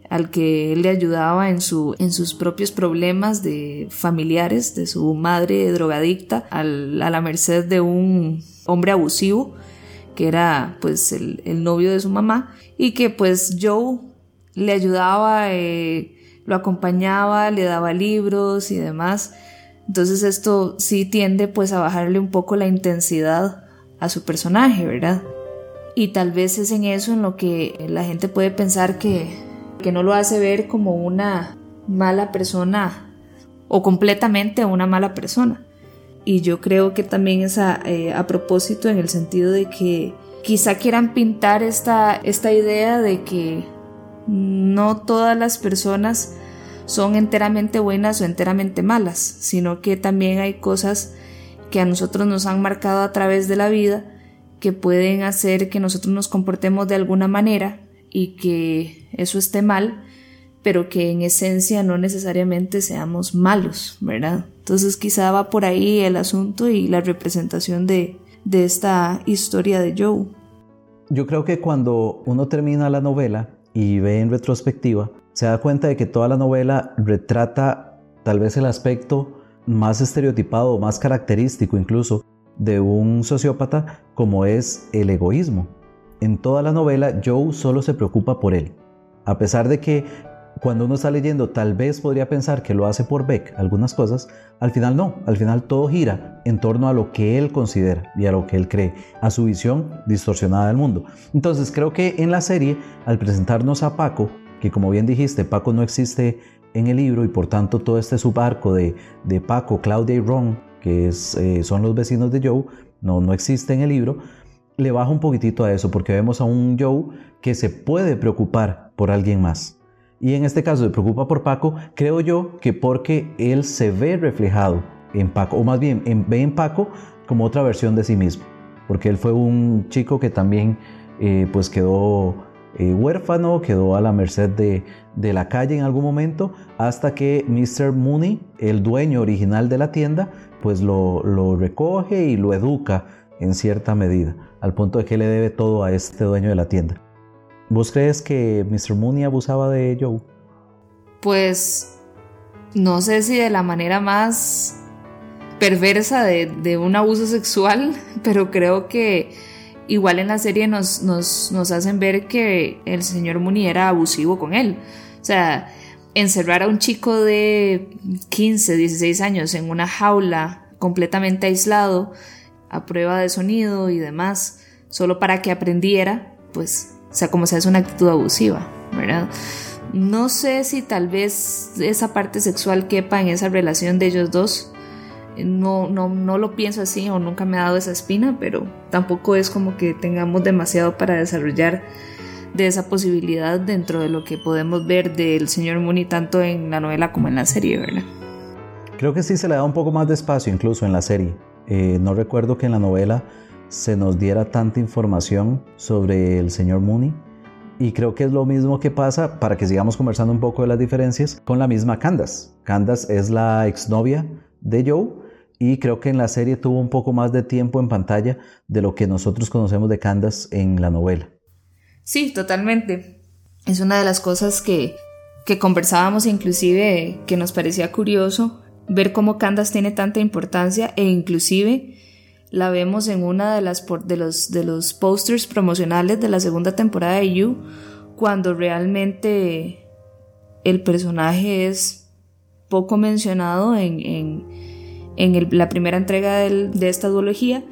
Al que él le ayudaba en, su, en sus propios problemas de familiares, de su madre drogadicta, a la merced de un hombre abusivo, que era pues el, novio de su mamá, y que pues Joe le ayudaba. Eh, lo acompañaba, le daba libros y demás. Entonces esto sí tiende pues a bajarle un poco la intensidad a su personaje, ¿verdad? Y tal vez es en eso en lo que la gente puede pensar que, que no lo hace ver como una mala persona o completamente una mala persona. Y yo creo que también es a, eh, propósito en el sentido de que quizá quieran pintar esta, esta idea de que no todas las personas son enteramente buenas o enteramente malas, sino que también hay cosas que a nosotros nos han marcado a través de la vida que pueden hacer que nosotros nos comportemos de alguna manera y que eso esté mal, pero que en esencia no necesariamente seamos malos, ¿verdad? Entonces quizá va por ahí el asunto y la representación de, de esta historia de Joe. Yo creo que cuando uno termina la novela, y ve en retrospectiva, se da cuenta de que toda la novela retrata tal vez el aspecto más estereotipado, más característico incluso de un sociópata como es el egoísmo. En toda la novela Joe solo se preocupa por él. A pesar de que cuando uno está leyendo tal vez podría pensar que lo hace por Beck, algunas cosas, al final no, al final todo gira en torno a lo que él considera y a lo que él cree, a su visión distorsionada del mundo. Entonces creo que en la serie, al presentarnos a Paco, que como bien dijiste, Paco no existe en el libro y por tanto todo este subarco de, de Paco, Claudia y Ron, que eh, son los vecinos de Joe, no, no existe en el libro, le baja un poquitito a eso porque vemos a un Joe que se puede preocupar por alguien más y en este caso se preocupa por Paco, creo yo que porque él se ve reflejado en Paco, o más bien ve en Paco como otra versión de sí mismo, porque él fue un chico que también eh, pues quedó eh, huérfano, quedó a la merced de, la calle en algún momento, hasta que Mr. Mooney, el dueño original de la tienda, pues lo, lo recoge y lo educa en cierta medida, al punto de que le debe todo a este dueño de la tienda. ¿Vos crees que Mr. Mooney abusaba de Joe? Pues no sé si de la manera más perversa de, un abuso sexual, pero creo que igual en la serie nos, nos, hacen ver que el señor Mooney era abusivo con él. O sea, encerrar a un chico de 15, 16 años en una jaula completamente aislado, a prueba de sonido y demás, solo para que aprendiera, pues, o sea, como sea, es una actitud abusiva, ¿verdad? No sé si tal vez esa parte sexual quepa en esa relación de ellos dos, no, no, no lo pienso así o nunca me ha dado esa espina, pero tampoco es como que tengamos demasiado para desarrollar de esa posibilidad dentro de lo que podemos ver del señor Mooney tanto en la novela como en la serie, ¿verdad? Creo que sí se le da un poco más de espacio incluso en la serie. Eh, no recuerdo que en la novela se nos diera tanta información sobre el señor Mooney. Y creo que es lo mismo que pasa, para que sigamos conversando un poco de las diferencias, con la misma Candace. Candace es la exnovia de Joe y creo que en la serie tuvo un poco más de tiempo en pantalla de lo que nosotros conocemos de Candace en la novela. Sí, totalmente. Es una de las cosas que, que conversábamos inclusive que nos parecía curioso ver cómo Candace tiene tanta importancia e inclusive la vemos en una de las de los de los posters promocionales de la segunda temporada de You cuando realmente el personaje es poco mencionado en, la primera entrega de esta duología,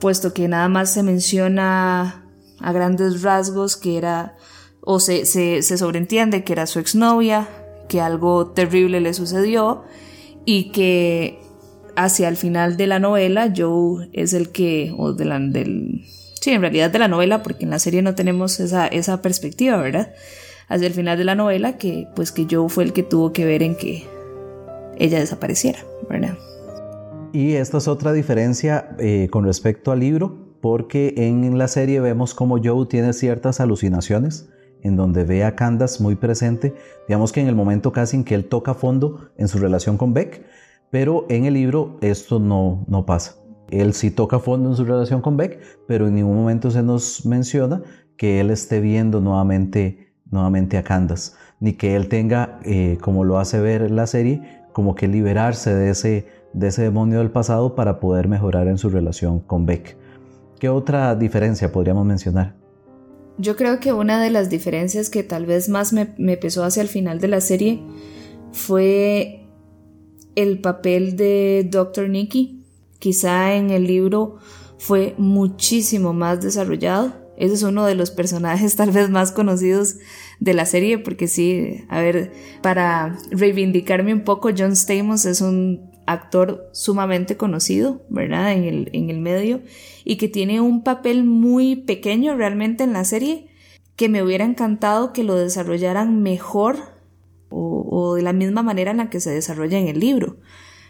puesto que nada más se menciona a grandes rasgos que era, o se, se, sobreentiende que era su exnovia, que algo terrible le sucedió y que hacia el final de la novela Joe es el que, o de la, del, sí, en realidad de la novela, porque en la serie no tenemos esa, esa perspectiva, ¿verdad? Hacia el final de la novela que, pues que Joe fue el que tuvo que ver en que ella desapareciera, ¿verdad? Y esta es otra diferencia eh, con respecto al libro, porque en la serie vemos como Joe tiene ciertas alucinaciones en donde ve a Candace muy presente, digamos que en el momento casi en que él toca fondo en su relación con Beck, pero en el libro esto no, no pasa. Él sí toca fondo en su relación con Beck, pero en ningún momento se nos menciona que él esté viendo nuevamente, nuevamente a Candace, ni que él tenga, eh, como lo hace ver la serie, como que liberarse de ese, de ese demonio del pasado para poder mejorar en su relación con Beck. ¿Qué otra diferencia podríamos mencionar? Yo creo que una de las diferencias que tal vez más me, me pesó hacia el final de la serie fue el papel de Dr. Nicky. Quizá en el libro fue muchísimo más desarrollado. Ese es uno de los personajes tal vez más conocidos de la serie, porque sí, a ver, para reivindicarme un poco, John Stamos es un actor sumamente conocido, ¿verdad? En el, en el medio y que tiene un papel muy pequeño realmente en la serie que me hubiera encantado que lo desarrollaran mejor o, de la misma manera en la que se desarrolla en el libro.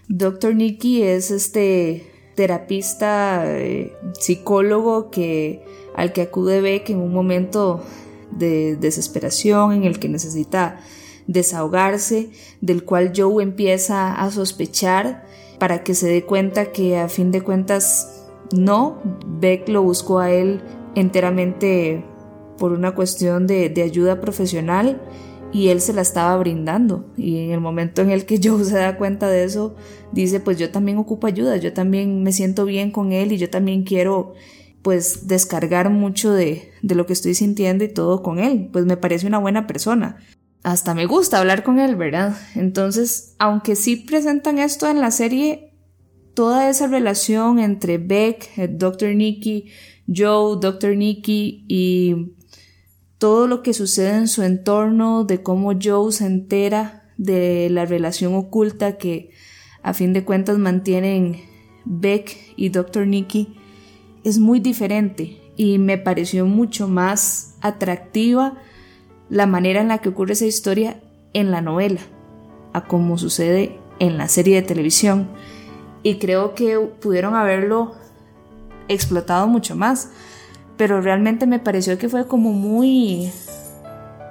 Dr. Nicky es este terapista, eh, psicólogo que al que acude Beck en un momento de desesperación en el que necesita desahogarse, del cual Joe empieza a sospechar para que se dé cuenta que a fin de cuentas no, Beck lo buscó a él enteramente por una cuestión de, de ayuda profesional y él se la estaba brindando y en el momento en el que Joe se da cuenta de eso dice pues yo también ocupo ayuda, yo también me siento bien con él y yo también quiero pues descargar mucho de, de lo que estoy sintiendo y todo con él, pues me parece una buena persona. Hasta me gusta hablar con él, ¿verdad? Entonces, aunque sí presentan esto en la serie, toda esa relación entre Beck, Dr. Nicky, Joe, Dr. Nicky y todo lo que sucede en su entorno, de cómo Joe se entera de la relación oculta que a fin de cuentas mantienen Beck y Dr. Nicky, es muy diferente y me pareció mucho más atractiva la manera en la que ocurre esa historia en la novela, a como sucede en la serie de televisión. Y creo que pudieron haberlo explotado mucho más. Pero realmente me pareció que fue como muy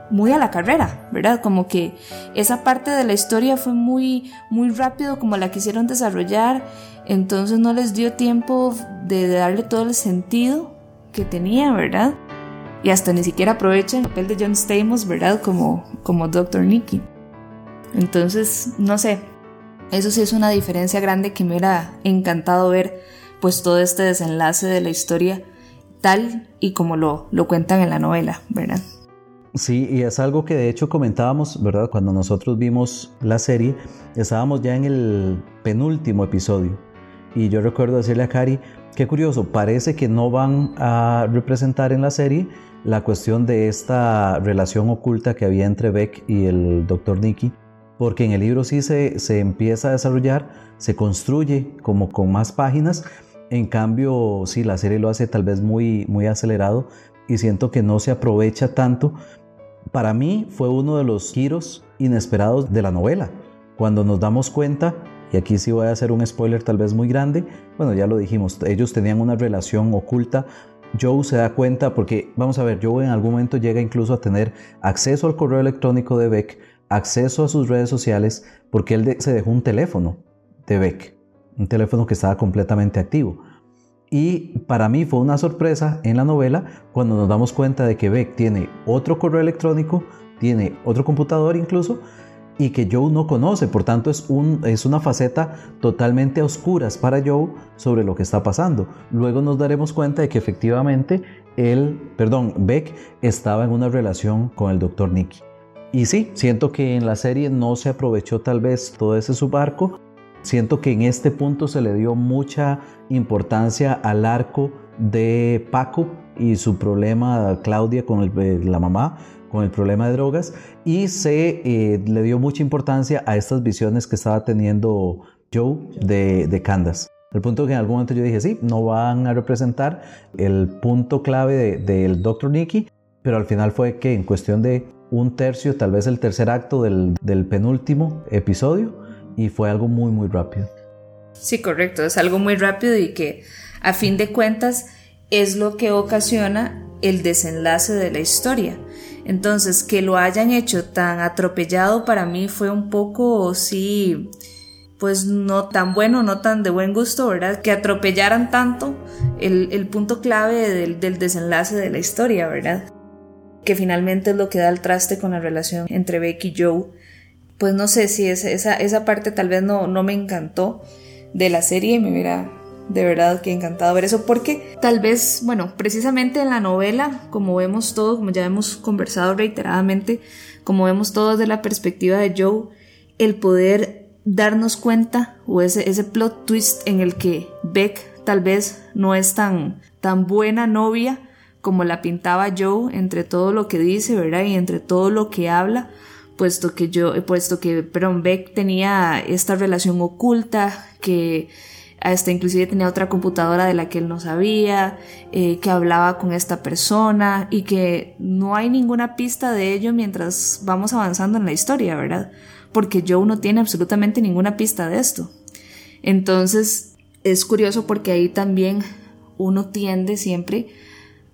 muy a la carrera, ¿verdad? Como que esa parte de la historia fue muy muy rápido como la quisieron desarrollar, entonces no les dio tiempo de darle todo el sentido que tenía, ¿verdad? Y hasta ni siquiera aprovechan el papel de John Stamos, ¿verdad? Como como Dr. Nicky. Entonces, no sé, eso sí es una diferencia grande que me hubiera encantado ver pues todo este desenlace de la historia tal y como lo, lo cuentan en la novela, ¿verdad? Sí, y es algo que de hecho comentábamos, ¿verdad? Cuando nosotros vimos la serie, estábamos ya en el penúltimo episodio. Y yo recuerdo decirle a Cari, qué curioso, parece que no van a representar en la serie la cuestión de esta relación oculta que había entre Beck y el Dr. Nicky, porque en el libro sí se, se empieza a desarrollar, se construye como con más páginas, en cambio, sí, la serie lo hace tal vez muy, muy acelerado y siento que no se aprovecha tanto. Para mí fue uno de los giros inesperados de la novela. Cuando nos damos cuenta, y aquí sí voy a hacer un spoiler tal vez muy grande, bueno, ya lo dijimos, ellos tenían una relación oculta. Joe se da cuenta porque, vamos a ver, Joe en algún momento llega incluso a tener acceso al correo electrónico de Beck, acceso a sus redes sociales, porque él se dejó un teléfono de Beck un teléfono que estaba completamente activo. Y para mí fue una sorpresa en la novela cuando nos damos cuenta de que Beck tiene otro correo electrónico, tiene otro computador incluso, y que Joe no conoce. Por tanto, es, un, es una faceta totalmente a oscuras para Joe sobre lo que está pasando. Luego nos daremos cuenta de que efectivamente él, perdón, Beck estaba en una relación con el doctor Nicky. Y sí, siento que en la serie no se aprovechó tal vez todo ese subarco Siento que en este punto se le dio mucha importancia al arco de Paco y su problema, Claudia, con eh, la mamá, con el problema de drogas, y se eh, le dio mucha importancia a estas visiones que estaba teniendo Joe de, de Candace. El punto que en algún momento yo dije, sí, no van a representar el punto clave del Dr. Nicky, pero al final fue que en cuestión de un tercio, tal vez el tercer acto del, del penúltimo episodio, y fue algo muy, muy rápido. Sí, correcto, es algo muy rápido y que a fin de cuentas es lo que ocasiona el desenlace de la historia. Entonces, que lo hayan hecho tan atropellado para mí fue un poco, sí, pues no tan bueno, no tan de buen gusto, ¿verdad? Que atropellaran tanto el, punto clave del, del desenlace de la historia, ¿verdad? Que finalmente es lo que da el traste con la relación entre Becky y Joe pues no sé si esa, esa parte tal vez no, no me encantó de la serie, me hubiera de verdad que encantado ver eso porque tal vez, bueno, precisamente en la novela, como vemos todo, como ya hemos conversado reiteradamente, como vemos todo desde la perspectiva de Joe, el poder darnos cuenta o ese, ese plot twist en el que Beck tal vez no es tan, tan buena novia como la pintaba Joe entre todo lo que dice, ¿verdad? Y entre todo lo que habla, puesto que yo, puesto que Beck tenía esta relación oculta, que hasta inclusive tenía otra computadora de la que él no sabía, eh, que hablaba con esta persona y que no hay ninguna pista de ello mientras vamos avanzando en la historia, ¿verdad? Porque Joe no tiene absolutamente ninguna pista de esto. Entonces es curioso porque ahí también uno tiende siempre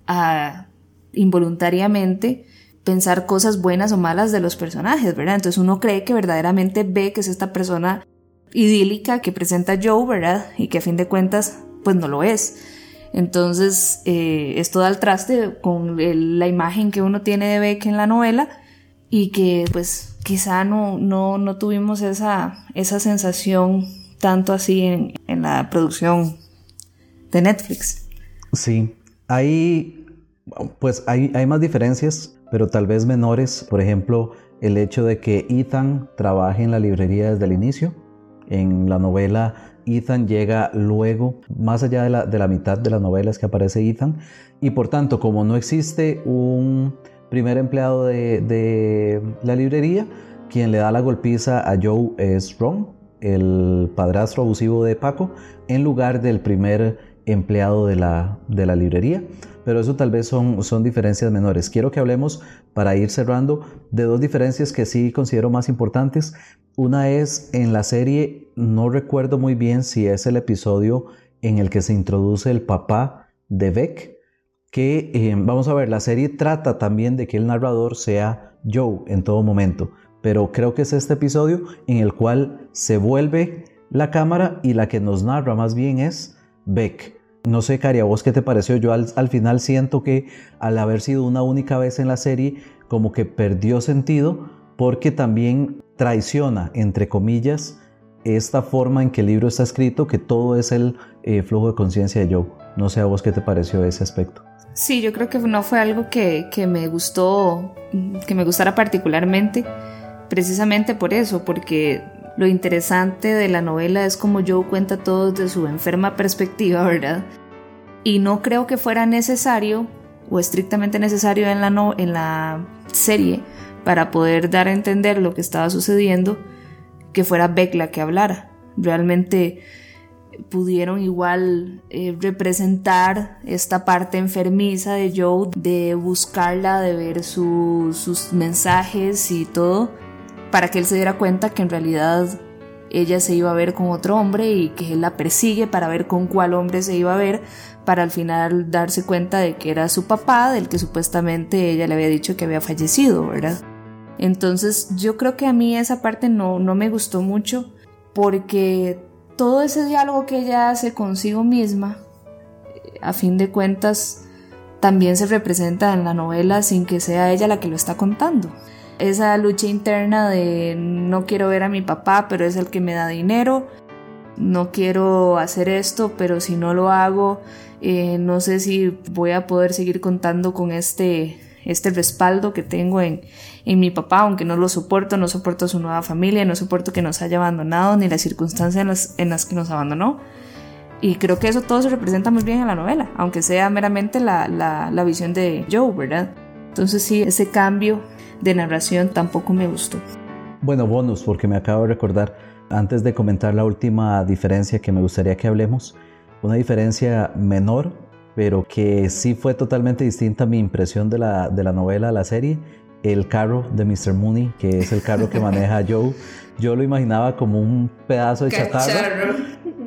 a involuntariamente pensar cosas buenas o malas de los personajes, ¿verdad? Entonces uno cree que verdaderamente ve que es esta persona idílica que presenta Joe, ¿verdad? Y que a fin de cuentas, pues no lo es. Entonces, eh, esto da al traste con la imagen que uno tiene de Beck en la novela y que pues quizá no, no, no tuvimos esa, esa sensación tanto así en, en la producción de Netflix. Sí, hay, pues hay, hay más diferencias pero tal vez menores, por ejemplo, el hecho de que Ethan trabaje en la librería desde el inicio. En la novela Ethan llega luego, más allá de la, de la mitad de las novelas que aparece Ethan, y por tanto, como no existe un primer empleado de, de la librería, quien le da la golpiza a Joe es Ron, el padrastro abusivo de Paco, en lugar del primer empleado de la, de la librería pero eso tal vez son, son diferencias menores. Quiero que hablemos, para ir cerrando, de dos diferencias que sí considero más importantes. Una es en la serie, no recuerdo muy bien si es el episodio en el que se introduce el papá de Beck, que, eh, vamos a ver, la serie trata también de que el narrador sea Joe en todo momento, pero creo que es este episodio en el cual se vuelve la cámara y la que nos narra más bien es Beck. No sé, Cari, ¿a vos qué te pareció? Yo al, al final siento que al haber sido una única vez en la serie, como que perdió sentido porque también traiciona, entre comillas, esta forma en que el libro está escrito, que todo es el eh, flujo de conciencia de Joe. No sé a vos qué te pareció ese aspecto. Sí, yo creo que no fue algo que, que me gustó, que me gustara particularmente, precisamente por eso, porque lo interesante de la novela es como Joe cuenta todo desde su enferma perspectiva, ¿verdad? Y no creo que fuera necesario o estrictamente necesario en la, no, en la serie para poder dar a entender lo que estaba sucediendo que fuera Beck la que hablara. Realmente pudieron igual eh, representar esta parte enfermiza de Joe, de buscarla, de ver sus mensajes y todo, para que él se diera cuenta que en realidad ella se iba a ver con otro hombre y que él la persigue para ver con cuál hombre se iba a ver, para al final darse cuenta de que era su papá, del que supuestamente ella le había dicho que había fallecido, ¿verdad? Entonces yo creo que a mí esa parte no, no me gustó mucho porque todo ese diálogo que ella hace consigo misma, a fin de cuentas, también se representa en la novela sin que sea ella la que lo está contando. Esa lucha interna de no quiero ver a mi papá, pero es el que me da dinero, no quiero hacer esto, pero si no lo hago, eh, no sé si voy a poder seguir contando con este este respaldo que tengo en, en mi papá, aunque no lo soporto, no soporto su nueva familia, no soporto que nos haya abandonado ni las circunstancias en las, en las que nos abandonó. Y creo que eso todo se representa muy bien en la novela, aunque sea meramente la, la, la visión de Joe, ¿verdad? Entonces sí, ese cambio de narración tampoco me gustó. Bueno, bonus, porque me acabo de recordar, antes de comentar la última diferencia que me gustaría que hablemos, una diferencia menor pero que sí fue totalmente distinta mi impresión de la, de la novela a la serie. El carro de Mr. Mooney, que es el carro que maneja Joe, yo lo imaginaba como un pedazo de chatarra.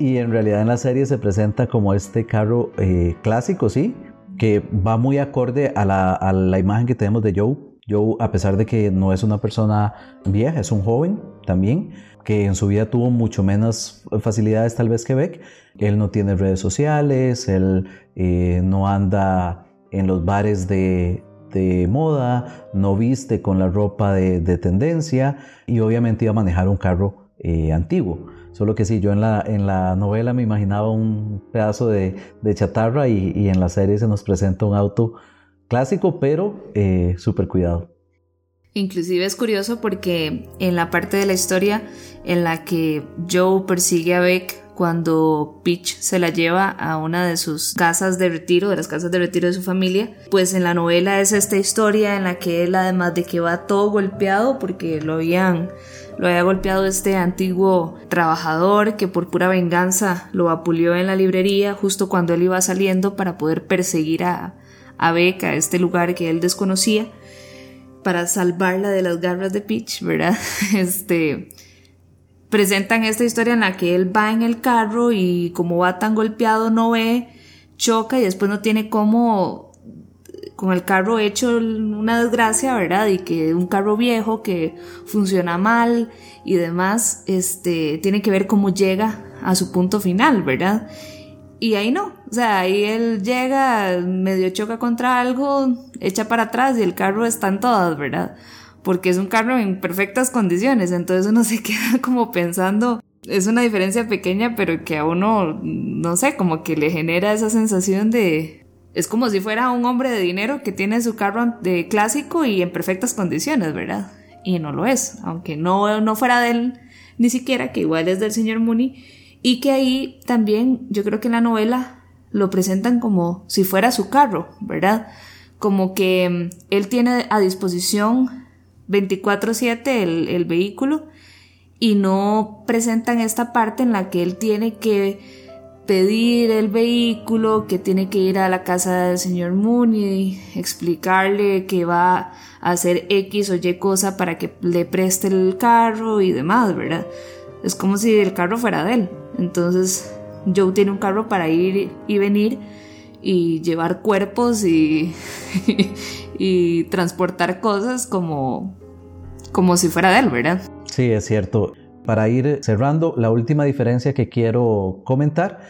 Y en realidad en la serie se presenta como este carro eh, clásico, sí, que va muy acorde a la, a la imagen que tenemos de Joe. Joe, a pesar de que no es una persona vieja, es un joven también, que en su vida tuvo mucho menos facilidades tal vez que Beck. Él no tiene redes sociales, él eh, no anda en los bares de, moda, no viste con la ropa de, tendencia y obviamente iba a manejar un carro eh, antiguo. Solo que sí, yo en la, en la novela me imaginaba un pedazo de, chatarra y, en la serie se nos presenta un auto clásico, pero eh, súper cuidado. Inclusive es curioso porque en la parte de la historia en la que Joe persigue a Beck cuando Peach se la lleva a una de sus casas de retiro, de las casas de retiro de su familia, pues en la novela es esta historia en la que él además de que va todo golpeado porque lo habían lo había golpeado este antiguo trabajador que por pura venganza lo apulió en la librería justo cuando él iba saliendo para poder perseguir a, a Beck a este lugar que él desconocía para salvarla de las garras de Peach, ¿verdad? Este presentan esta historia en la que él va en el carro y como va tan golpeado no ve, choca y después no tiene cómo con el carro hecho una desgracia, ¿verdad? Y que un carro viejo que funciona mal y demás, este, tiene que ver cómo llega a su punto final, ¿verdad? Y ahí no, o sea, ahí él llega, medio choca contra algo, echa para atrás y el carro está en todas, ¿verdad? Porque es un carro en perfectas condiciones, entonces uno se queda como pensando, es una diferencia pequeña, pero que a uno, no sé, como que le genera esa sensación de... Es como si fuera un hombre de dinero que tiene su carro de clásico y en perfectas condiciones, ¿verdad? Y no lo es, aunque no, no fuera de él ni siquiera, que igual es del señor Mooney y que ahí también yo creo que en la novela lo presentan como si fuera su carro, ¿verdad? Como que mm, él tiene a disposición 24/7 el, el vehículo y no presentan esta parte en la que él tiene que pedir el vehículo, que tiene que ir a la casa del señor Mooney, explicarle que va a hacer X o Y cosa para que le preste el carro y demás, ¿verdad? Es como si el carro fuera de él. Entonces Joe tiene un carro para ir y venir y llevar cuerpos y, y, transportar cosas como, como si fuera de él, ¿verdad? Sí, es cierto. Para ir cerrando, la última diferencia que quiero comentar,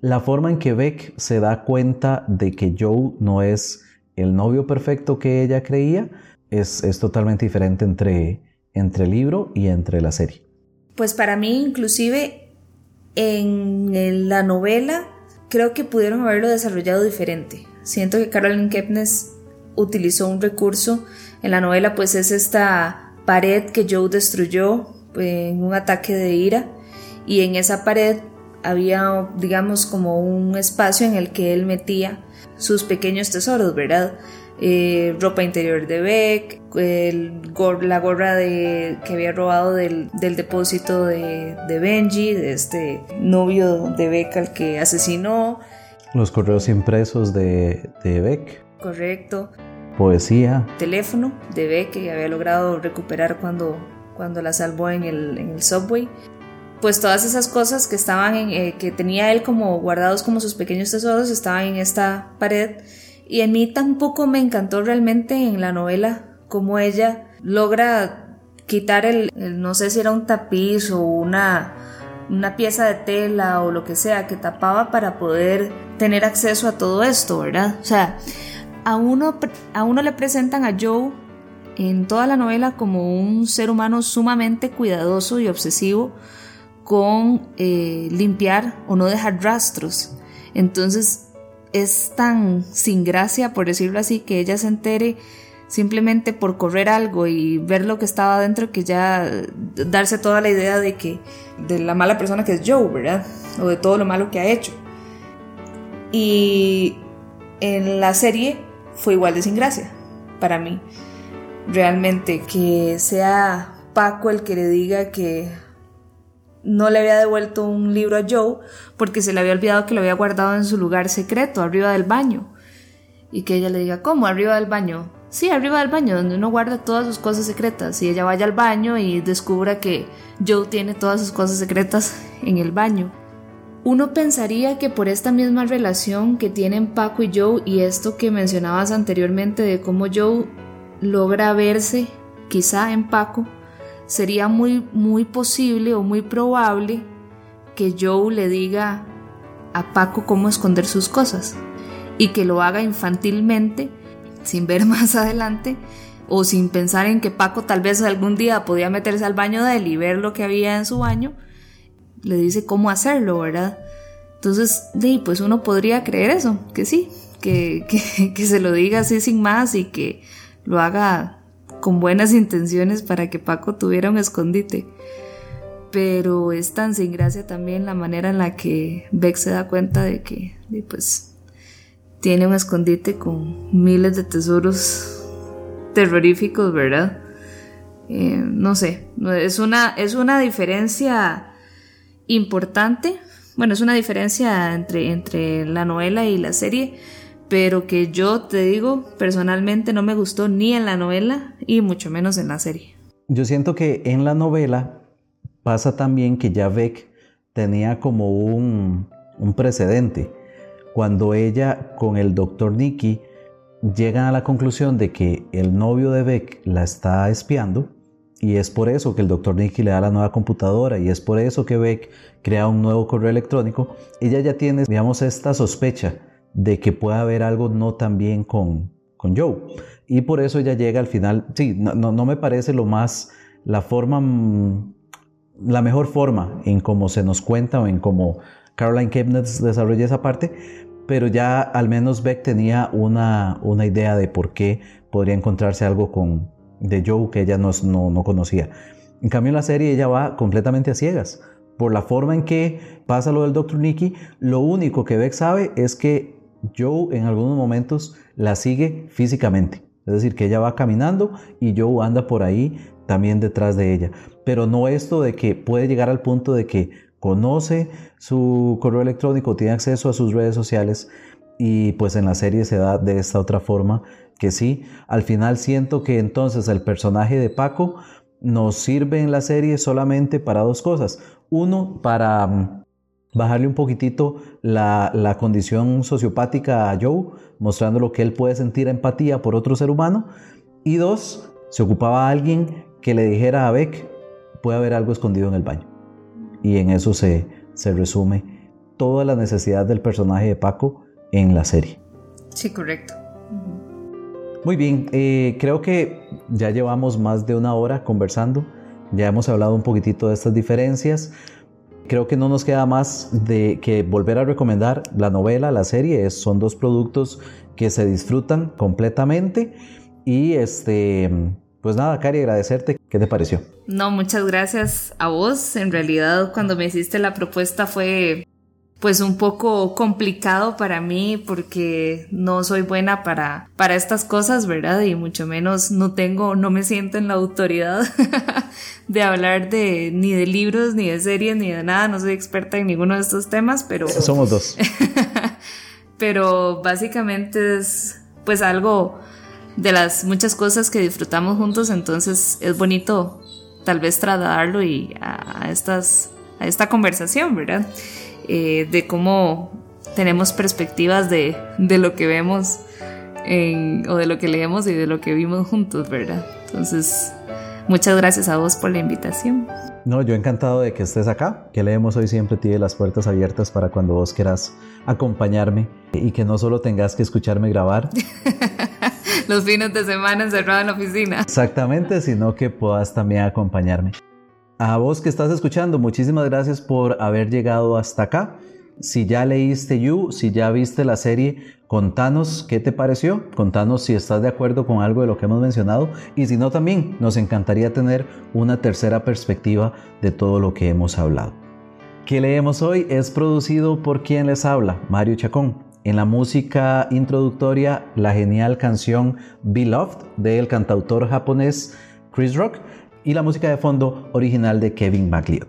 la forma en que Beck se da cuenta de que Joe no es el novio perfecto que ella creía, es, es totalmente diferente entre, entre el libro y entre la serie. Pues para mí, inclusive en la novela, creo que pudieron haberlo desarrollado diferente. Siento que Carolyn Kepnes utilizó un recurso en la novela, pues es esta pared que Joe destruyó en un ataque de ira y en esa pared había, digamos, como un espacio en el que él metía sus pequeños tesoros, ¿verdad? Eh, ropa interior de Beck, la gorra de, que había robado del, depósito de, Benji, de este novio de Beck al que asesinó. Los correos impresos de, Beck. Correcto. Poesía. Teléfono de Beck que había logrado recuperar cuando, cuando la salvó en el, en el subway pues todas esas cosas que estaban en, eh, que tenía él como guardados como sus pequeños tesoros estaban en esta pared y a mí tampoco me encantó realmente en la novela cómo ella logra quitar el, no sé si era un tapiz o una, una pieza de tela o lo que sea que tapaba para poder tener acceso a todo esto, ¿verdad? O sea, a uno, a uno le presentan a Joe en toda la novela como un ser humano sumamente cuidadoso y obsesivo con eh, limpiar o no dejar rastros. Entonces es tan sin gracia, por decirlo así, que ella se entere simplemente por correr algo y ver lo que estaba dentro que ya darse toda la idea de que de la mala persona que es Joe, ¿verdad? O de todo lo malo que ha hecho. Y en la serie fue igual de sin gracia para mí. Realmente que sea Paco el que le diga que no le había devuelto un libro a Joe porque se le había olvidado que lo había guardado en su lugar secreto, arriba del baño. Y que ella le diga, ¿cómo? ¿Arriba del baño? Sí, arriba del baño, donde uno guarda todas sus cosas secretas. Y ella vaya al baño y descubra que Joe tiene todas sus cosas secretas en el baño. Uno pensaría que por esta misma relación que tienen Paco y Joe y esto que mencionabas anteriormente de cómo Joe logra verse quizá en Paco sería muy, muy posible o muy probable que Joe le diga a Paco cómo esconder sus cosas y que lo haga infantilmente, sin ver más adelante, o sin pensar en que Paco tal vez algún día podía meterse al baño de él y ver lo que había en su baño, le dice cómo hacerlo, ¿verdad? Entonces, pues uno podría creer eso, que sí, que, que, que se lo diga así sin más y que lo haga con buenas intenciones para que Paco tuviera un escondite. Pero es tan sin gracia también la manera en la que Beck se da cuenta de que pues tiene un escondite con miles de tesoros terroríficos, ¿verdad? Eh, no sé, es una, es una diferencia importante. Bueno, es una diferencia entre, entre la novela y la serie, pero que yo te digo, personalmente no me gustó ni en la novela y mucho menos en la serie. Yo siento que en la novela pasa también que ya Beck tenía como un, un precedente. Cuando ella con el doctor Nicky llegan a la conclusión de que el novio de Beck la está espiando, y es por eso que el doctor Nicky le da la nueva computadora y es por eso que Beck crea un nuevo correo electrónico, ella ya tiene, digamos, esta sospecha de que pueda haber algo no tan bien con, con Joe. Y por eso ella llega al final, sí, no, no, me parece lo más, la forma, mm, la mejor forma en cómo se nos cuenta o en cómo Caroline Kepnes desarrolla esa parte, pero ya al menos Beck tenía una, una idea de por qué podría encontrarse algo con, de Joe que ella no, no, no conocía. En cambio en la serie ella va completamente a ciegas. Por la forma en que pasa lo del Dr. Nicky, lo único que Beck sabe es que Joe en algunos momentos la sigue físicamente. Es decir, que ella va caminando y Joe anda por ahí también detrás de ella. Pero no esto de que puede llegar al punto de que conoce su correo electrónico, tiene acceso a sus redes sociales y pues en la serie se da de esta otra forma que sí. Al final siento que entonces el personaje de Paco nos sirve en la serie solamente para dos cosas. Uno, para bajarle un poquitito la, la, condición sociopática a Joe, mostrando lo que él puede sentir empatía por otro ser humano. Y dos, se ocupaba a alguien que le dijera a Beck, puede haber algo escondido en el baño. Y en eso se, se resume toda la necesidad del personaje de Paco en la serie. Sí, correcto. Muy bien, eh, creo que ya llevamos más de una hora conversando, ya hemos hablado un poquitito de estas diferencias. Creo que no nos queda más de que volver a recomendar la novela, la serie. son dos productos que se disfrutan completamente. Y este, pues nada, Cari, agradecerte. ¿Qué te pareció? No, muchas gracias a vos. En realidad, cuando me hiciste la propuesta fue pues un poco complicado para mí porque no soy buena para, para estas cosas, ¿verdad? Y mucho menos no tengo, no me siento en la autoridad de hablar de ni de libros, ni de series, ni de nada. No soy experta en ninguno de estos temas, pero... Somos dos. pero básicamente es pues algo de las muchas cosas que disfrutamos juntos, entonces es bonito tal vez trasladarlo y a, estas, a esta conversación, ¿verdad? Eh, de cómo tenemos perspectivas de, de lo que vemos o de lo que leemos y de lo que vimos juntos, ¿verdad? Entonces, muchas gracias a vos por la invitación. No, yo encantado de que estés acá. Que leemos hoy siempre tiene las puertas abiertas para cuando vos quieras acompañarme y que no solo tengas que escucharme grabar. Los fines de semana encerrado en la oficina. Exactamente, sino que puedas también acompañarme. A vos que estás escuchando, muchísimas gracias por haber llegado hasta acá. Si ya leíste You, si ya viste la serie, contanos qué te pareció, contanos si estás de acuerdo con algo de lo que hemos mencionado y si no también nos encantaría tener una tercera perspectiva de todo lo que hemos hablado. ¿Qué leemos hoy? Es producido por quien les habla, Mario Chacón. En la música introductoria, la genial canción Beloved del cantautor japonés Chris Rock y la música de fondo original de Kevin MacLeod.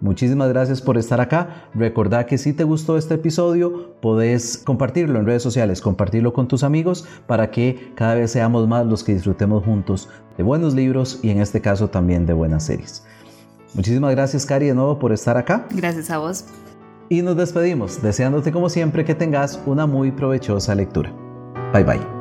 Muchísimas gracias por estar acá. Recordad que si te gustó este episodio, podés compartirlo en redes sociales, compartirlo con tus amigos para que cada vez seamos más los que disfrutemos juntos de buenos libros y en este caso también de buenas series. Muchísimas gracias, Cari, de nuevo por estar acá. Gracias a vos. Y nos despedimos, deseándote como siempre que tengas una muy provechosa lectura. Bye bye.